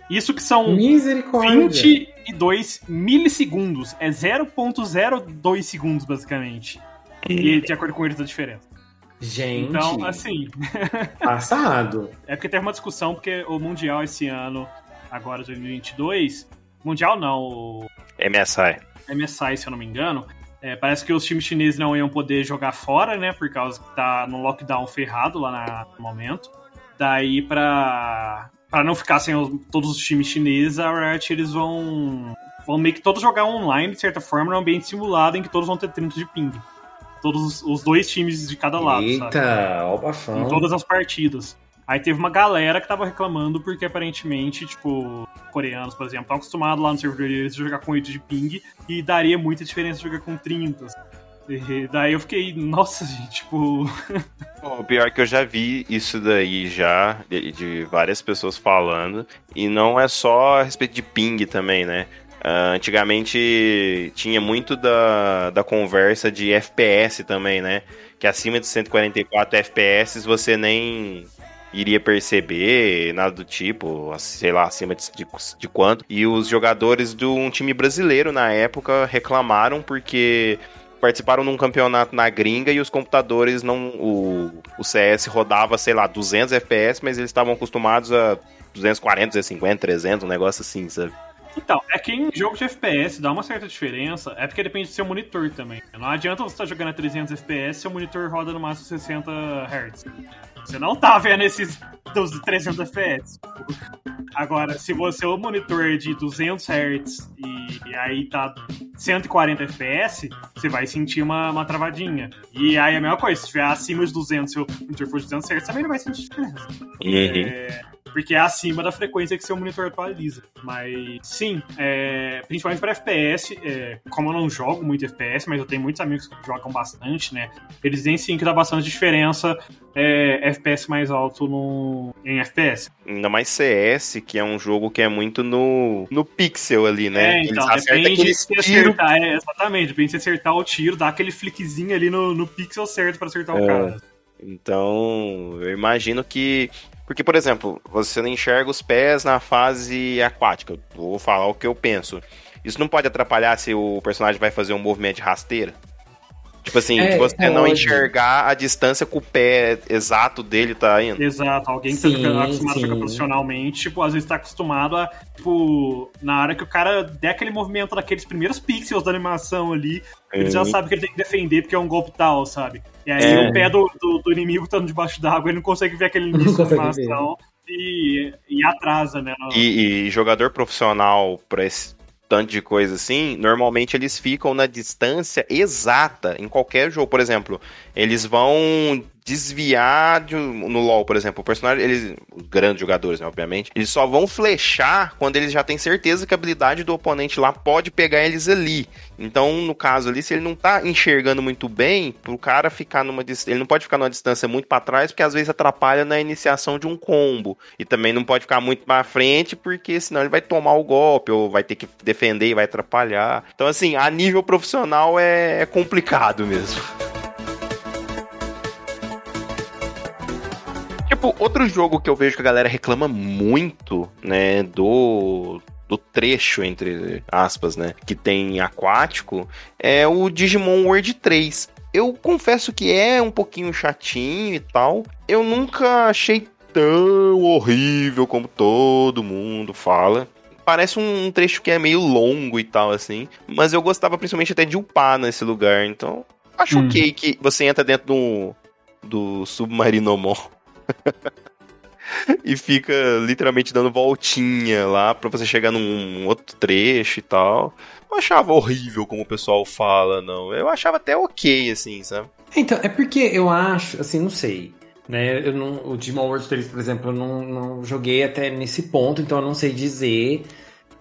Isso que são Misericórdia. 22 milissegundos. É 0.02 segundos, basicamente. E de acordo com ele, a diferença. Gente, Então, assim, passado. é porque teve uma discussão, porque o Mundial esse ano, agora 2022, Mundial não, o MSI. MSI, se eu não me engano, é, parece que os times chineses não iam poder jogar fora, né, por causa que tá no lockdown ferrado lá na- no momento. Daí, pra, pra não ficar sem os- todos os times chineses, a Riot, eles vão, vão meio que todos jogar online, de certa forma, num ambiente simulado em que todos vão ter 30 de ping. Todos os- dois times de cada lado, sabe? Eita, ó o em todas as partidas. Aí teve uma galera que tava reclamando porque aparentemente, tipo, coreanos, por exemplo, estão acostumados lá no servidor deles a jogar com 8 de ping e daria muita diferença jogar com 30. E daí eu fiquei, nossa, gente, tipo. O pior que eu já vi isso daí já, de, de várias pessoas falando, e não é só a respeito de ping também, né? Ah, antigamente tinha muito da, da conversa de FPS também, né? Que acima de 144 FPS você nem iria perceber, nada do tipo, sei lá, acima de, de, de quanto. E os jogadores de um time brasileiro na época reclamaram porque participaram num campeonato na gringa e os computadores não. O, o CS rodava, sei lá, 200 FPS, mas eles estavam acostumados a 240, 250, 300, um negócio assim, sabe? Então, é que em jogo de FPS dá uma certa diferença, é porque depende do seu monitor também. Não adianta você estar jogando a 300 FPS se seu monitor roda no máximo 60 Hz. Você não tá vendo esses dos 300 FPS. Agora, se você o monitor é de 200 Hz e, e aí tá 140 FPS, você vai sentir uma, uma travadinha. E aí é a mesma coisa, se estiver acima de 200, se o monitor for de 200 Hz, também não vai sentir diferença. É, porque é acima da frequência que seu monitor atualiza. Mas sim, é, principalmente para FPS, é, como eu não jogo muito FPS, mas eu tenho muitos amigos que jogam bastante, né? Eles dizem sim que dá bastante diferença é, FPS mais alto no, em FPS. Ainda mais CS, que é um jogo que é muito no, no pixel ali, né? É, então, Eles depende de tiros. acertar, é, exatamente, depende de acertar o tiro, dar aquele flickzinho ali no, no pixel certo para acertar o É. cara. Então, eu imagino que. Porque, por exemplo, você não enxerga os pés na fase aquática. Vou falar o que eu penso. Isso não pode atrapalhar se o personagem vai fazer um movimento de rasteira? Tipo assim, É, você não pode. enxergar a distância que o pé exato dele tá indo. Exato, alguém que Sim, tá acostumado a sim. jogar profissionalmente, tipo, às vezes tá acostumado a, tipo, na hora que o cara der aquele movimento daqueles primeiros pixels da animação ali, ele já Sim. sabe que ele tem que defender porque é um golpe tal, sabe? E aí É. o pé do, do, do inimigo tá debaixo d'água, ele não consegue ver aquele início da animação e, e atrasa, né? no- E, e jogador profissional pra esse tanto de coisa assim, normalmente eles ficam na distância exata em qualquer jogo. Por exemplo, eles vão desviar de no LoL, por exemplo, o personagem, eles, os grandes jogadores, né, obviamente, eles só vão flechar quando eles já têm certeza que a habilidade do oponente lá pode pegar eles ali. Então, no caso ali, se ele não tá enxergando muito bem, pro cara ficar numa ele não pode ficar numa distância muito pra trás, porque às vezes atrapalha na iniciação de um combo. E também não pode ficar muito pra frente, porque senão ele vai tomar o golpe, ou vai ter que defender e vai atrapalhar. Então, assim, a nível profissional é, é complicado mesmo. Tipo, outro jogo que eu vejo que a galera reclama muito, né, do do trecho entre aspas, né, que tem aquático, é o Digimon World 3. Eu confesso que é um pouquinho chatinho e tal. Eu nunca achei tão horrível como todo mundo fala. Parece um trecho que é meio longo e tal, assim. Mas eu gostava principalmente até de upar nesse lugar. Então, acho Hum. ok que você entra dentro do, do Submarinomon. e fica literalmente dando voltinha lá pra você chegar num outro trecho e tal. Não achava horrível como o pessoal fala, não. Eu achava até ok, assim, sabe? Então, é porque eu acho, assim, não sei. Né? Eu não, o Digimon World 3, por exemplo, eu não, não joguei até nesse ponto, então eu não sei dizer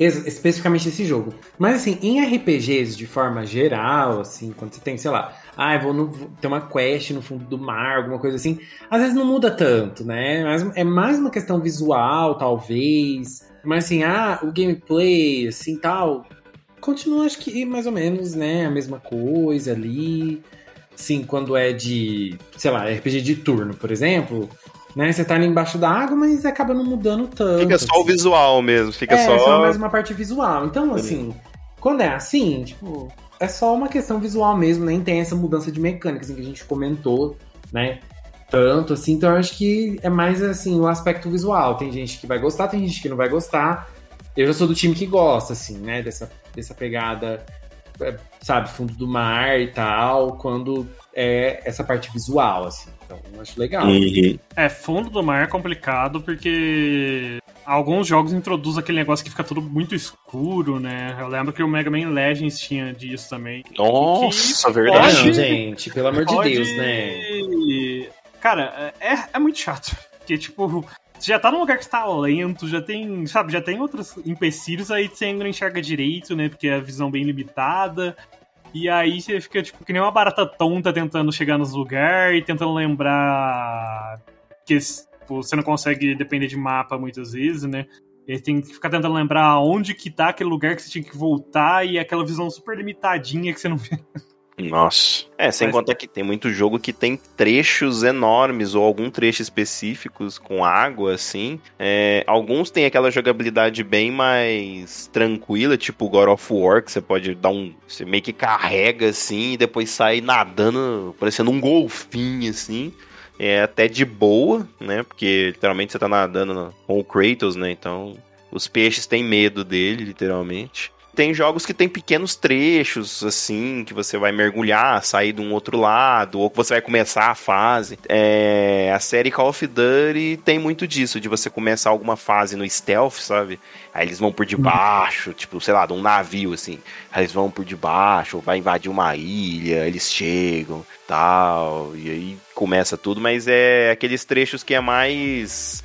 especificamente esse jogo. Mas assim, em RPGs de forma geral, assim, quando você tem, sei lá, ah, eu vou, no, vou ter uma quest no fundo do mar, alguma coisa assim, às vezes não muda tanto, né? Mas é mais uma questão visual, talvez. Mas assim, ah, o gameplay, assim, tal, continua, acho que mais ou menos, né? A mesma coisa ali. Sim, quando é de, sei lá, RPG de turno, por exemplo, né? Você tá ali embaixo da água, mas acaba não mudando tanto. Fica só o assim. visual mesmo, fica é, só. só mais uma parte visual. Então, assim, quando é assim, tipo, é só uma questão visual mesmo, nem tem essa mudança de mecânica, assim, que a gente comentou, né? Tanto assim, então eu acho que é mais assim, o aspecto visual. Tem gente que vai gostar, tem gente que não vai gostar. Eu já sou do time que gosta, assim, né? Dessa, dessa pegada, é, sabe, fundo do mar e tal, quando é essa parte visual, assim. Então, eu acho legal. Uhum. É, fundo do mar é complicado porque alguns jogos introduzem aquele negócio que fica tudo muito escuro, né? Eu lembro que o Mega Man Legends tinha disso também. Nossa, verdade. Pode- gente, pelo amor de Pode- Deus, né? Cara, é, é muito chato. Porque, tipo, você já tá num lugar que tá lento, já tem, sabe, já tem outros empecilhos, aí você ainda não enxerga direito, né? Porque é a visão bem limitada. E aí você fica, tipo, que nem uma barata tonta tentando chegar nos lugares e tentando lembrar que tipo, você não consegue depender de mapa muitas vezes, né? E aí tem que ficar tentando lembrar onde que tá aquele lugar que você tinha que voltar e aquela visão super limitadinha que você não vê. Nossa. É, sem Mas- contar que tem muito jogo que tem trechos enormes ou algum trecho específicos com água, assim. É, alguns têm aquela jogabilidade bem mais tranquila, tipo God of War, que você pode dar um. Você meio que carrega assim e depois sai nadando, parecendo um golfinho, assim. É até de boa, né? Porque literalmente você tá nadando com o Kratos, né? Então os peixes têm medo dele, literalmente. Tem jogos que tem pequenos trechos, assim, que você vai mergulhar, sair de um outro lado, ou que você vai começar a fase. É, a série Call of Duty tem muito disso, de você começar alguma fase no stealth, sabe? Aí eles vão por debaixo, tipo, sei lá, de um navio, assim. Aí eles vão por debaixo, ou vai invadir uma ilha, eles chegam, tal, e aí começa tudo, mas é aqueles trechos que é mais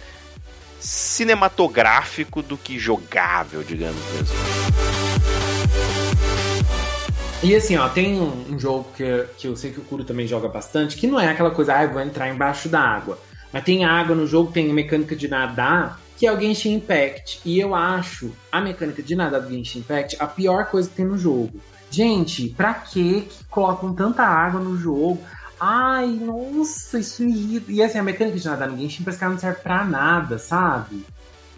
cinematográfico do que jogável, digamos assim. E assim, ó, tem um, um jogo que, que eu sei que o Kuro também joga bastante, que não é aquela coisa, ah, eu vou entrar embaixo da água. Mas tem água no jogo, tem a mecânica de nadar, que é o Genshin Impact. E eu acho a mecânica de nadar do Genshin Impact a pior coisa que tem no jogo. Gente, pra que colocam tanta água no jogo? Ai, nossa, isso me irrita. E assim, a mecânica de nadar no Genshin parece que ela não serve pra nada, sabe?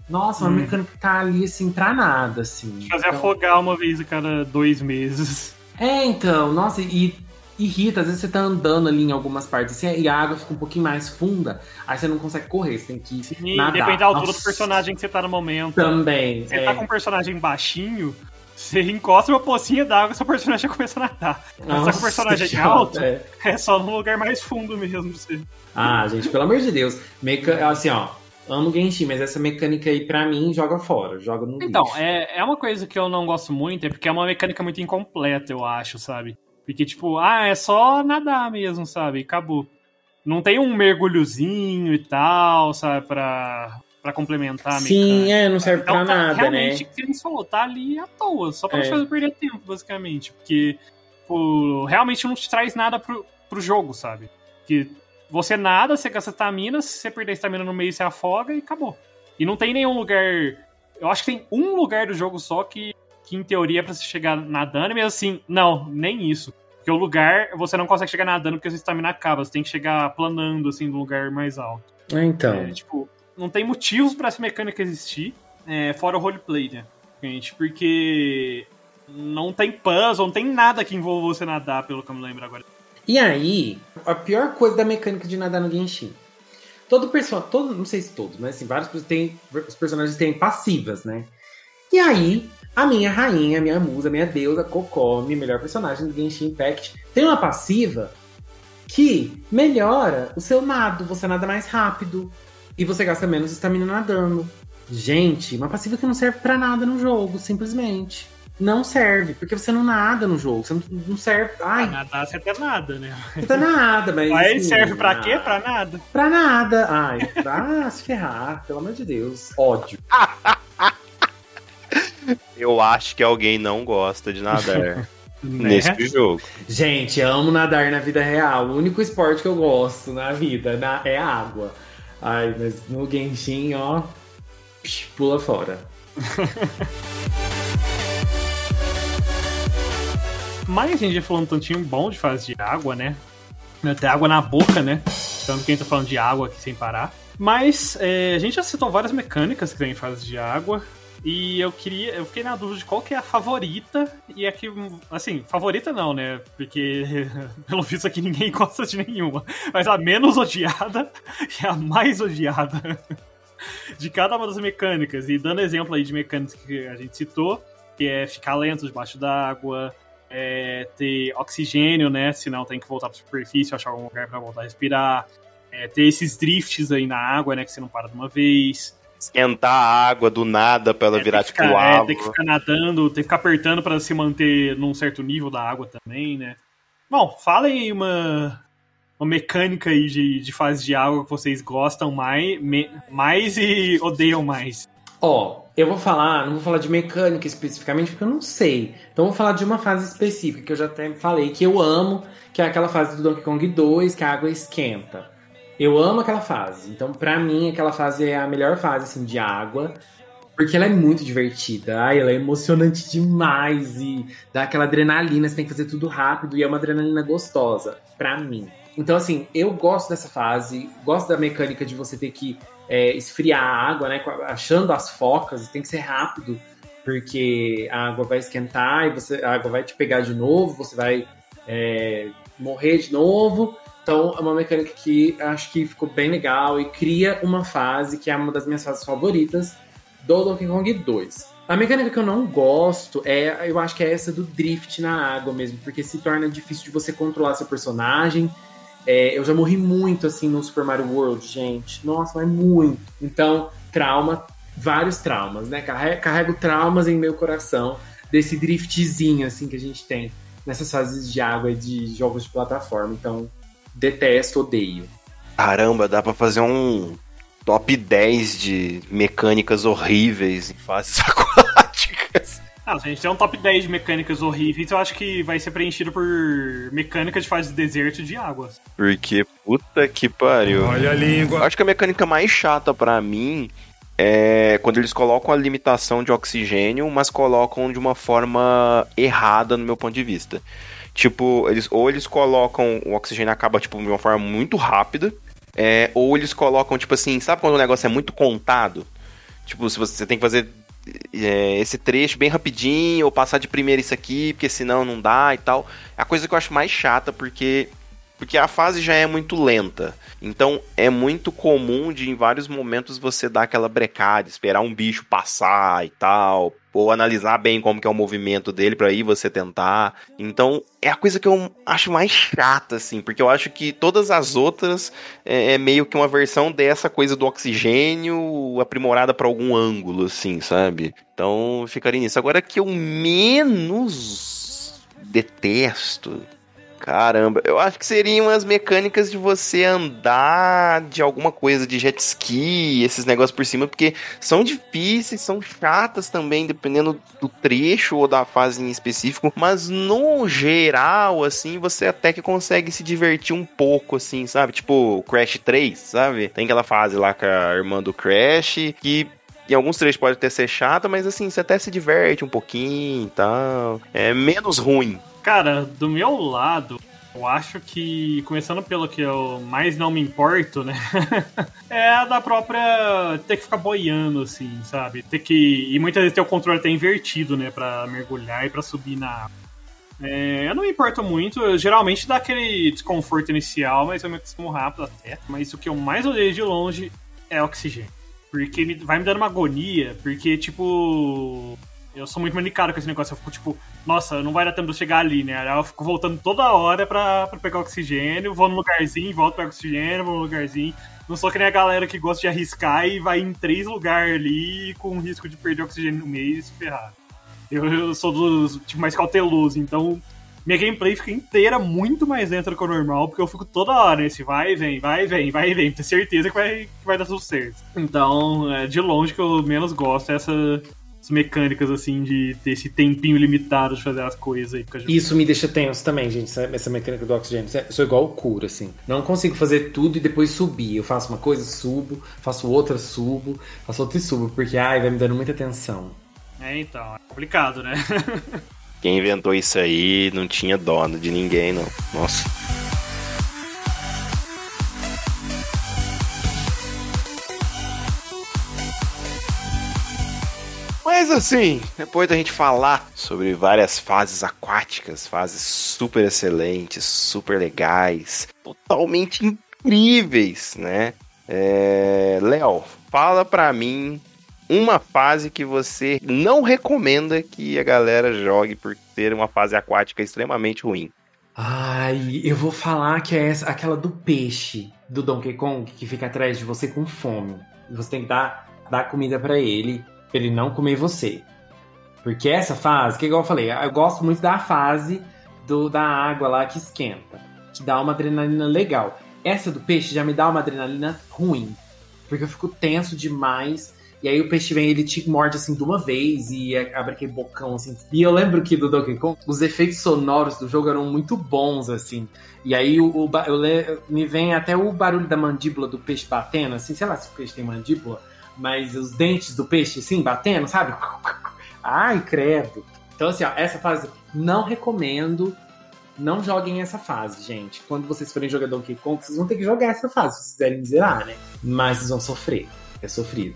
Nossa, uma Hum. mecânica que tá ali, assim, pra nada, assim. Fazer Então- afogar uma vez a cada dois meses. é, então, nossa, e irrita. Às vezes você tá andando ali em algumas partes assim, e a água fica um pouquinho mais funda, aí você não consegue correr, você tem que E nadar. depende da altura Nossa. do personagem que você tá no momento. Também. Você é. tá com um personagem baixinho, você encosta uma pocinha d'água e seu personagem já começa a nadar. Mas tá com Nossa, o personagem que alto, chato, é. é só num lugar mais fundo mesmo. Você... Ah, gente, pelo amor de Deus. Meca... Assim, ó, amo Genshin, mas essa mecânica aí, pra mim, joga fora. Joga no Então, lixo. é, é uma coisa que eu não gosto muito, é porque é uma mecânica muito incompleta, eu acho, sabe? Porque, tipo, ah, é só nadar mesmo, sabe? Acabou. Não tem um mergulhozinho e tal, sabe? Pra, pra complementar a Sim, mecânica. é, não serve Então, pra tá, nada, realmente, né? você falou, tá ali à toa, só pra É. te fazer perder tempo, basicamente. Porque, tipo, realmente não te traz nada pro, pro jogo, sabe? Que você nada, você gasta estamina, se você perder a estamina no meio, você afoga e acabou. E não tem nenhum lugar. Eu acho que tem um lugar do jogo só que, que em teoria, é pra você chegar nadando, mesmo assim, não, nem isso. Porque o lugar, você não consegue chegar nadando porque a sua estamina acaba, você tem que chegar planando, assim, do lugar mais alto. Ah, então. É, tipo, não tem motivos pra essa mecânica existir, é, fora o roleplay, né? Gente, porque não tem puzzle, não tem nada que envolva você nadar, pelo que eu me lembro agora. E aí, a pior coisa da mecânica de nadar no Genshin. Todo personagem, todo, não sei se todos, mas assim, vários tem, os personagens têm passivas, né? E aí, a minha rainha, a minha musa, a minha deusa, Kokomi, melhor personagem do Genshin Impact, tem uma passiva que melhora o seu nado, você nada mais rápido e você gasta menos estamina nadando. Gente, uma passiva que não serve pra nada no jogo, simplesmente. Não serve, porque você não nada no jogo, você não, não serve. Pra Ai, nadar você até nada, né? não tá nada, mas. Aí assim, serve pra ah, quê? Pra nada. Pra nada. Ai, pra se ferrar, pelo amor de Deus. Ódio. Eu acho que alguém não gosta de nadar Né? nesse jogo. Gente, amo nadar na vida real. O único esporte que eu gosto na vida na- é água. Ai, mas no Genshin, ó, pula fora. Mas a gente já falou um tantinho bom de fase de água, né? Até água na boca, né? Tanto que a gente tá falando de água aqui sem parar. Mas é, a gente já citou várias mecânicas que tem em fase de água. E eu queria. Eu fiquei na dúvida de qual que é a favorita. E a que. Assim, favorita não, né? Porque, pelo visto aqui, ninguém gosta de nenhuma. Mas a menos odiada e a mais odiada de cada uma das mecânicas. E dando exemplo aí de mecânicas que a gente citou, que é ficar lento debaixo d'água, é, ter oxigênio, né? Senão tem que voltar pra superfície, achar algum lugar pra voltar a respirar. É, ter esses drifts aí na água, né? Que você não para de uma vez. Esquentar a água do nada pra ela É, virar tipo ficar, é, tem que ficar nadando, tem que ficar apertando pra se manter num certo nível da água também, né? Bom, falem aí uma, uma mecânica aí de, de fase de água que vocês gostam mais, me- mais e odeiam mais. Ó, eu vou falar, não vou falar de mecânica especificamente porque eu não sei. Então eu vou falar de uma fase específica que eu já até falei que eu amo, que é aquela fase do Donkey Kong 2, que a água esquenta. Eu amo aquela fase. Então, pra mim, aquela fase é a melhor fase assim de água, porque ela é muito divertida. Ai, ela é emocionante demais e dá aquela adrenalina, você tem que fazer tudo rápido e é uma adrenalina gostosa pra mim. Então, assim, eu gosto dessa fase, gosto da mecânica de você ter que é, esfriar a água, né? Achando as focas, tem que ser rápido, porque a água vai esquentar e você, a água vai te pegar de novo, você vai é, morrer de novo. Então é uma mecânica que acho que ficou bem legal e cria uma fase que é uma das minhas fases favoritas do Donkey Kong 2. A mecânica que eu não gosto é, eu acho que é essa do drift na água mesmo, porque se torna difícil de você controlar seu personagem. É, eu já morri muito assim no Super Mario World, gente. Nossa, mas muito. Então, trauma, vários traumas, né? Carrego, carrego traumas em meu coração desse driftzinho assim que a gente tem nessas fases de água e de jogos de plataforma. Então, detesto, odeio. Caramba, dá pra fazer um top 10 de mecânicas horríveis em fases aquáticas. Ah, se a gente tem um top 10 de mecânicas horríveis, eu acho que vai ser preenchido por mecânica de fase de deserto e de águas. Porque, puta que pariu. Olha a língua. Acho que a mecânica mais chata pra mim é quando eles colocam a limitação de oxigênio, mas colocam de uma forma errada no meu ponto de vista. Tipo, eles, ou eles colocam o oxigênio acaba tipo, de uma forma muito rápida, é, ou eles colocam, tipo assim, sabe quando o negócio é muito contado? Tipo, se você, você tem que fazer é, esse trecho bem rapidinho, ou passar de primeira isso aqui, porque senão não dá e tal. É a coisa que eu acho mais chata, porque porque a fase já é muito lenta. Então é muito comum de em vários momentos você dar aquela brecada, esperar um bicho passar e tal, ou analisar bem como que é o movimento dele para aí você tentar. Então é a coisa que eu acho mais chata assim, porque eu acho que todas as outras é, é meio que uma versão dessa coisa do oxigênio aprimorada para algum ângulo assim, sabe? Então ficaria nisso. Agora que eu menos detesto Caramba, eu acho que seriam as mecânicas de você andar de alguma coisa de jet ski, esses negócios por cima, porque são difíceis, são chatas também, dependendo do trecho ou da fase em específico, mas no geral, assim, você até que consegue se divertir um pouco, assim, sabe? Tipo Crash 3, sabe? Tem aquela fase lá com a irmã do Crash que em alguns trechos pode até ser chata, mas assim, você até se diverte um pouquinho e tal. É menos ruim, Cara, do meu lado, eu acho que, começando pelo que eu mais não me importo, né? é a da própria ter que ficar boiando, assim, sabe? Ter que. E muitas vezes ter o controle até invertido, né? Pra mergulhar e pra subir na água. É, eu não me importo muito, eu, geralmente dá aquele desconforto inicial, mas eu me acostumo rápido até. Mas o que eu mais odeio de longe é oxigênio. Porque me, vai me dando uma agonia, porque, tipo. Eu sou muito manicado com esse negócio. Eu fico tipo, nossa, não vai dar tempo de eu chegar ali, né? Aí eu fico voltando toda hora pra, pra pegar oxigênio, vou no lugarzinho, volto pra oxigênio, vou no lugarzinho. Não sou que nem a galera que gosta de arriscar e vai em três lugares ali com risco de perder oxigênio no meio e ferrar. Eu, eu sou do tipo mais cauteloso, então minha gameplay fica inteira muito mais lenta do que o normal, porque eu fico toda hora nesse vai vem, vai vem, vai vem, ter certeza que vai, que vai dar tudo certo. Então, é de longe que eu menos gosto é essa mecânicas, assim, de ter esse tempinho limitado de fazer as coisas aí. Isso me deixa tenso também, gente, essa, essa mecânica do oxigênio. Eu sou igual o cura, assim. Não consigo fazer tudo e depois subir. Eu faço uma coisa, subo, faço outra, subo, faço outra e subo, porque, ai, vai me dando muita tensão. É, então, é complicado, né? Quem inventou isso aí não tinha dó de ninguém, não. Nossa. Mas assim, depois da gente falar sobre várias fases aquáticas, fases super excelentes, super legais, totalmente incríveis, né? É... Léo, fala pra mim uma fase que você não recomenda que a galera jogue por ter uma fase aquática extremamente ruim. Ai, eu vou falar que é essa, aquela do peixe do Donkey Kong que fica atrás de você com fome. Você tem que dar, dar comida pra ele, pra ele não comer você. Porque essa fase, que igual eu falei, eu gosto muito da fase do, da água lá que esquenta, que dá uma adrenalina legal. Essa do peixe já me dá uma adrenalina ruim, porque eu fico tenso demais. E aí o peixe vem, ele te morde assim de uma vez e abre aquele bocão assim. E eu lembro que do Donkey Kong, os efeitos sonoros do jogo eram muito bons, assim. E aí o, o eu me vem até o barulho da mandíbula do peixe batendo, assim, sei lá se o peixe tem mandíbula, mas os dentes do peixe assim batendo, sabe? Ai, credo. Então, assim, ó, essa fase não recomendo. Não joguem essa fase, gente. Quando vocês forem jogar Donkey Kong, vocês vão ter que jogar essa fase, se vocês quiserem zerar, né? Mas vocês vão sofrer. É sofrido.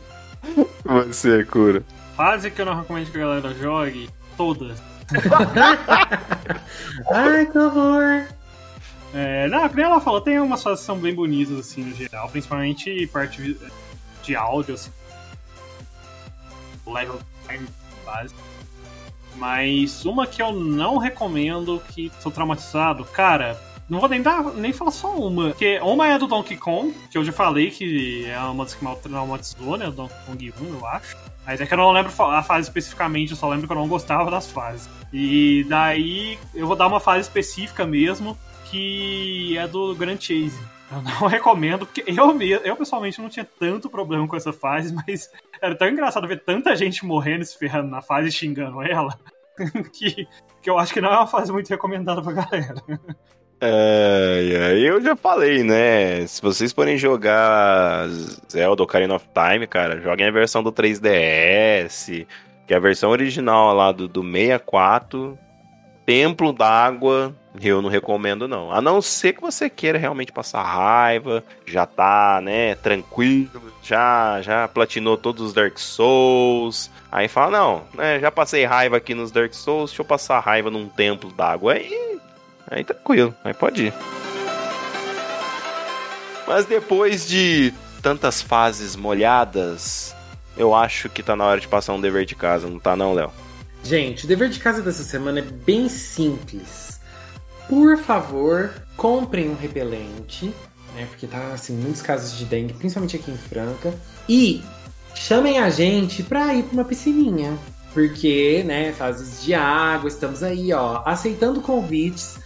Você, cura. Fase que eu não recomendo que a galera jogue, todas. Ai, que horror! É, não, como ela falou, tem umas fases que são bem bonitas, assim, no geral, principalmente parte de áudio, assim. Level time base. Mas uma que eu não recomendo, que sou traumatizado, cara, não vou nem, dar, nem falar só uma. Porque uma é do Donkey Kong, que eu já falei que é uma das que mal traumatizou, né? Donkey Kong 1, eu acho. Mas é que eu não lembro a fase especificamente, eu só lembro que eu não gostava das fases. E daí eu vou dar uma fase específica mesmo, que é do Grand Chase. Eu não recomendo, porque eu, me- eu pessoalmente não tinha tanto problema com essa fase, mas era tão engraçado ver tanta gente morrendo e se ferrando na fase xingando ela, que, que eu acho que não é uma fase muito recomendada pra galera. É, eu já falei, né? Se vocês forem jogar Zelda Ocarina of Time, cara, joguem a versão do 3DS, que é a versão original lá do, do 64 templo d'água, eu não recomendo não. A não ser que você queira realmente passar raiva, já tá, né, tranquilo, já já platinou todos os Dark Souls. Aí fala, não, né, já passei raiva aqui nos Dark Souls, deixa eu passar raiva num templo d'água. Aí, aí tranquilo, aí pode ir. Mas depois de tantas fases molhadas, eu acho que tá na hora de passar um dever de casa, não tá não, Léo? Gente, o dever de casa dessa semana é bem simples. Por favor, comprem um repelente, né? Porque tá assim, muitos casos de dengue, principalmente aqui em Franca. E chamem a gente pra ir pra uma piscininha. Porque, né, fases de água, estamos aí, ó, aceitando convites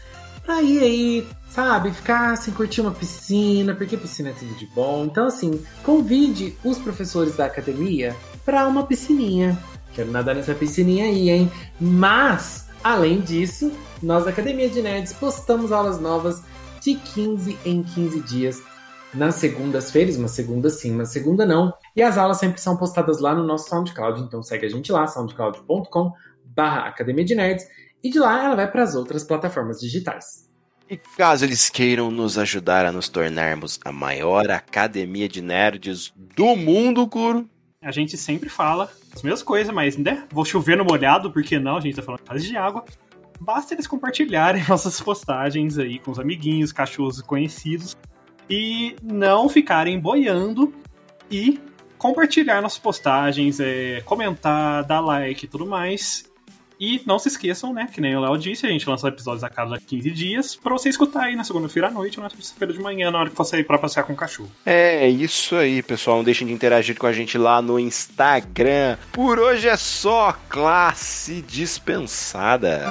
pra ir aí, sabe, ficar assim, curtir uma piscina, porque piscina é tudo de bom. Então, assim, convide os professores da academia pra uma piscininha. Quero nadar nessa piscininha aí, hein? Mas, além disso, nós da Academia de Nerds postamos aulas novas de 15 em 15 dias nas segundas-feiras, uma segunda sim, uma segunda não. E as aulas sempre são postadas lá no nosso SoundCloud, então segue a gente lá, soundcloud.com barra Academia de Nerds, e de lá ela vai para as outras plataformas digitais. E caso eles queiram nos ajudar a nos tornarmos a maior academia de nerds do mundo, Curo, A gente sempre fala as mesmas coisas, mas, né? Vou chover no molhado, porque não? A gente tá falando de fase de água. Basta eles compartilharem nossas postagens aí com os amiguinhos, cachorros conhecidos e não ficarem boiando e compartilhar nossas postagens, é, comentar, dar like e tudo mais. E não se esqueçam, né, que nem o Léo disse, a gente lança episódios a cada 15 dias pra você escutar aí na segunda-feira à noite ou na terça-feira de manhã, na hora que for sair pra passear com o cachorro. É isso aí, pessoal. Não deixem de interagir com a gente lá no Instagram. Por hoje é só classe dispensada.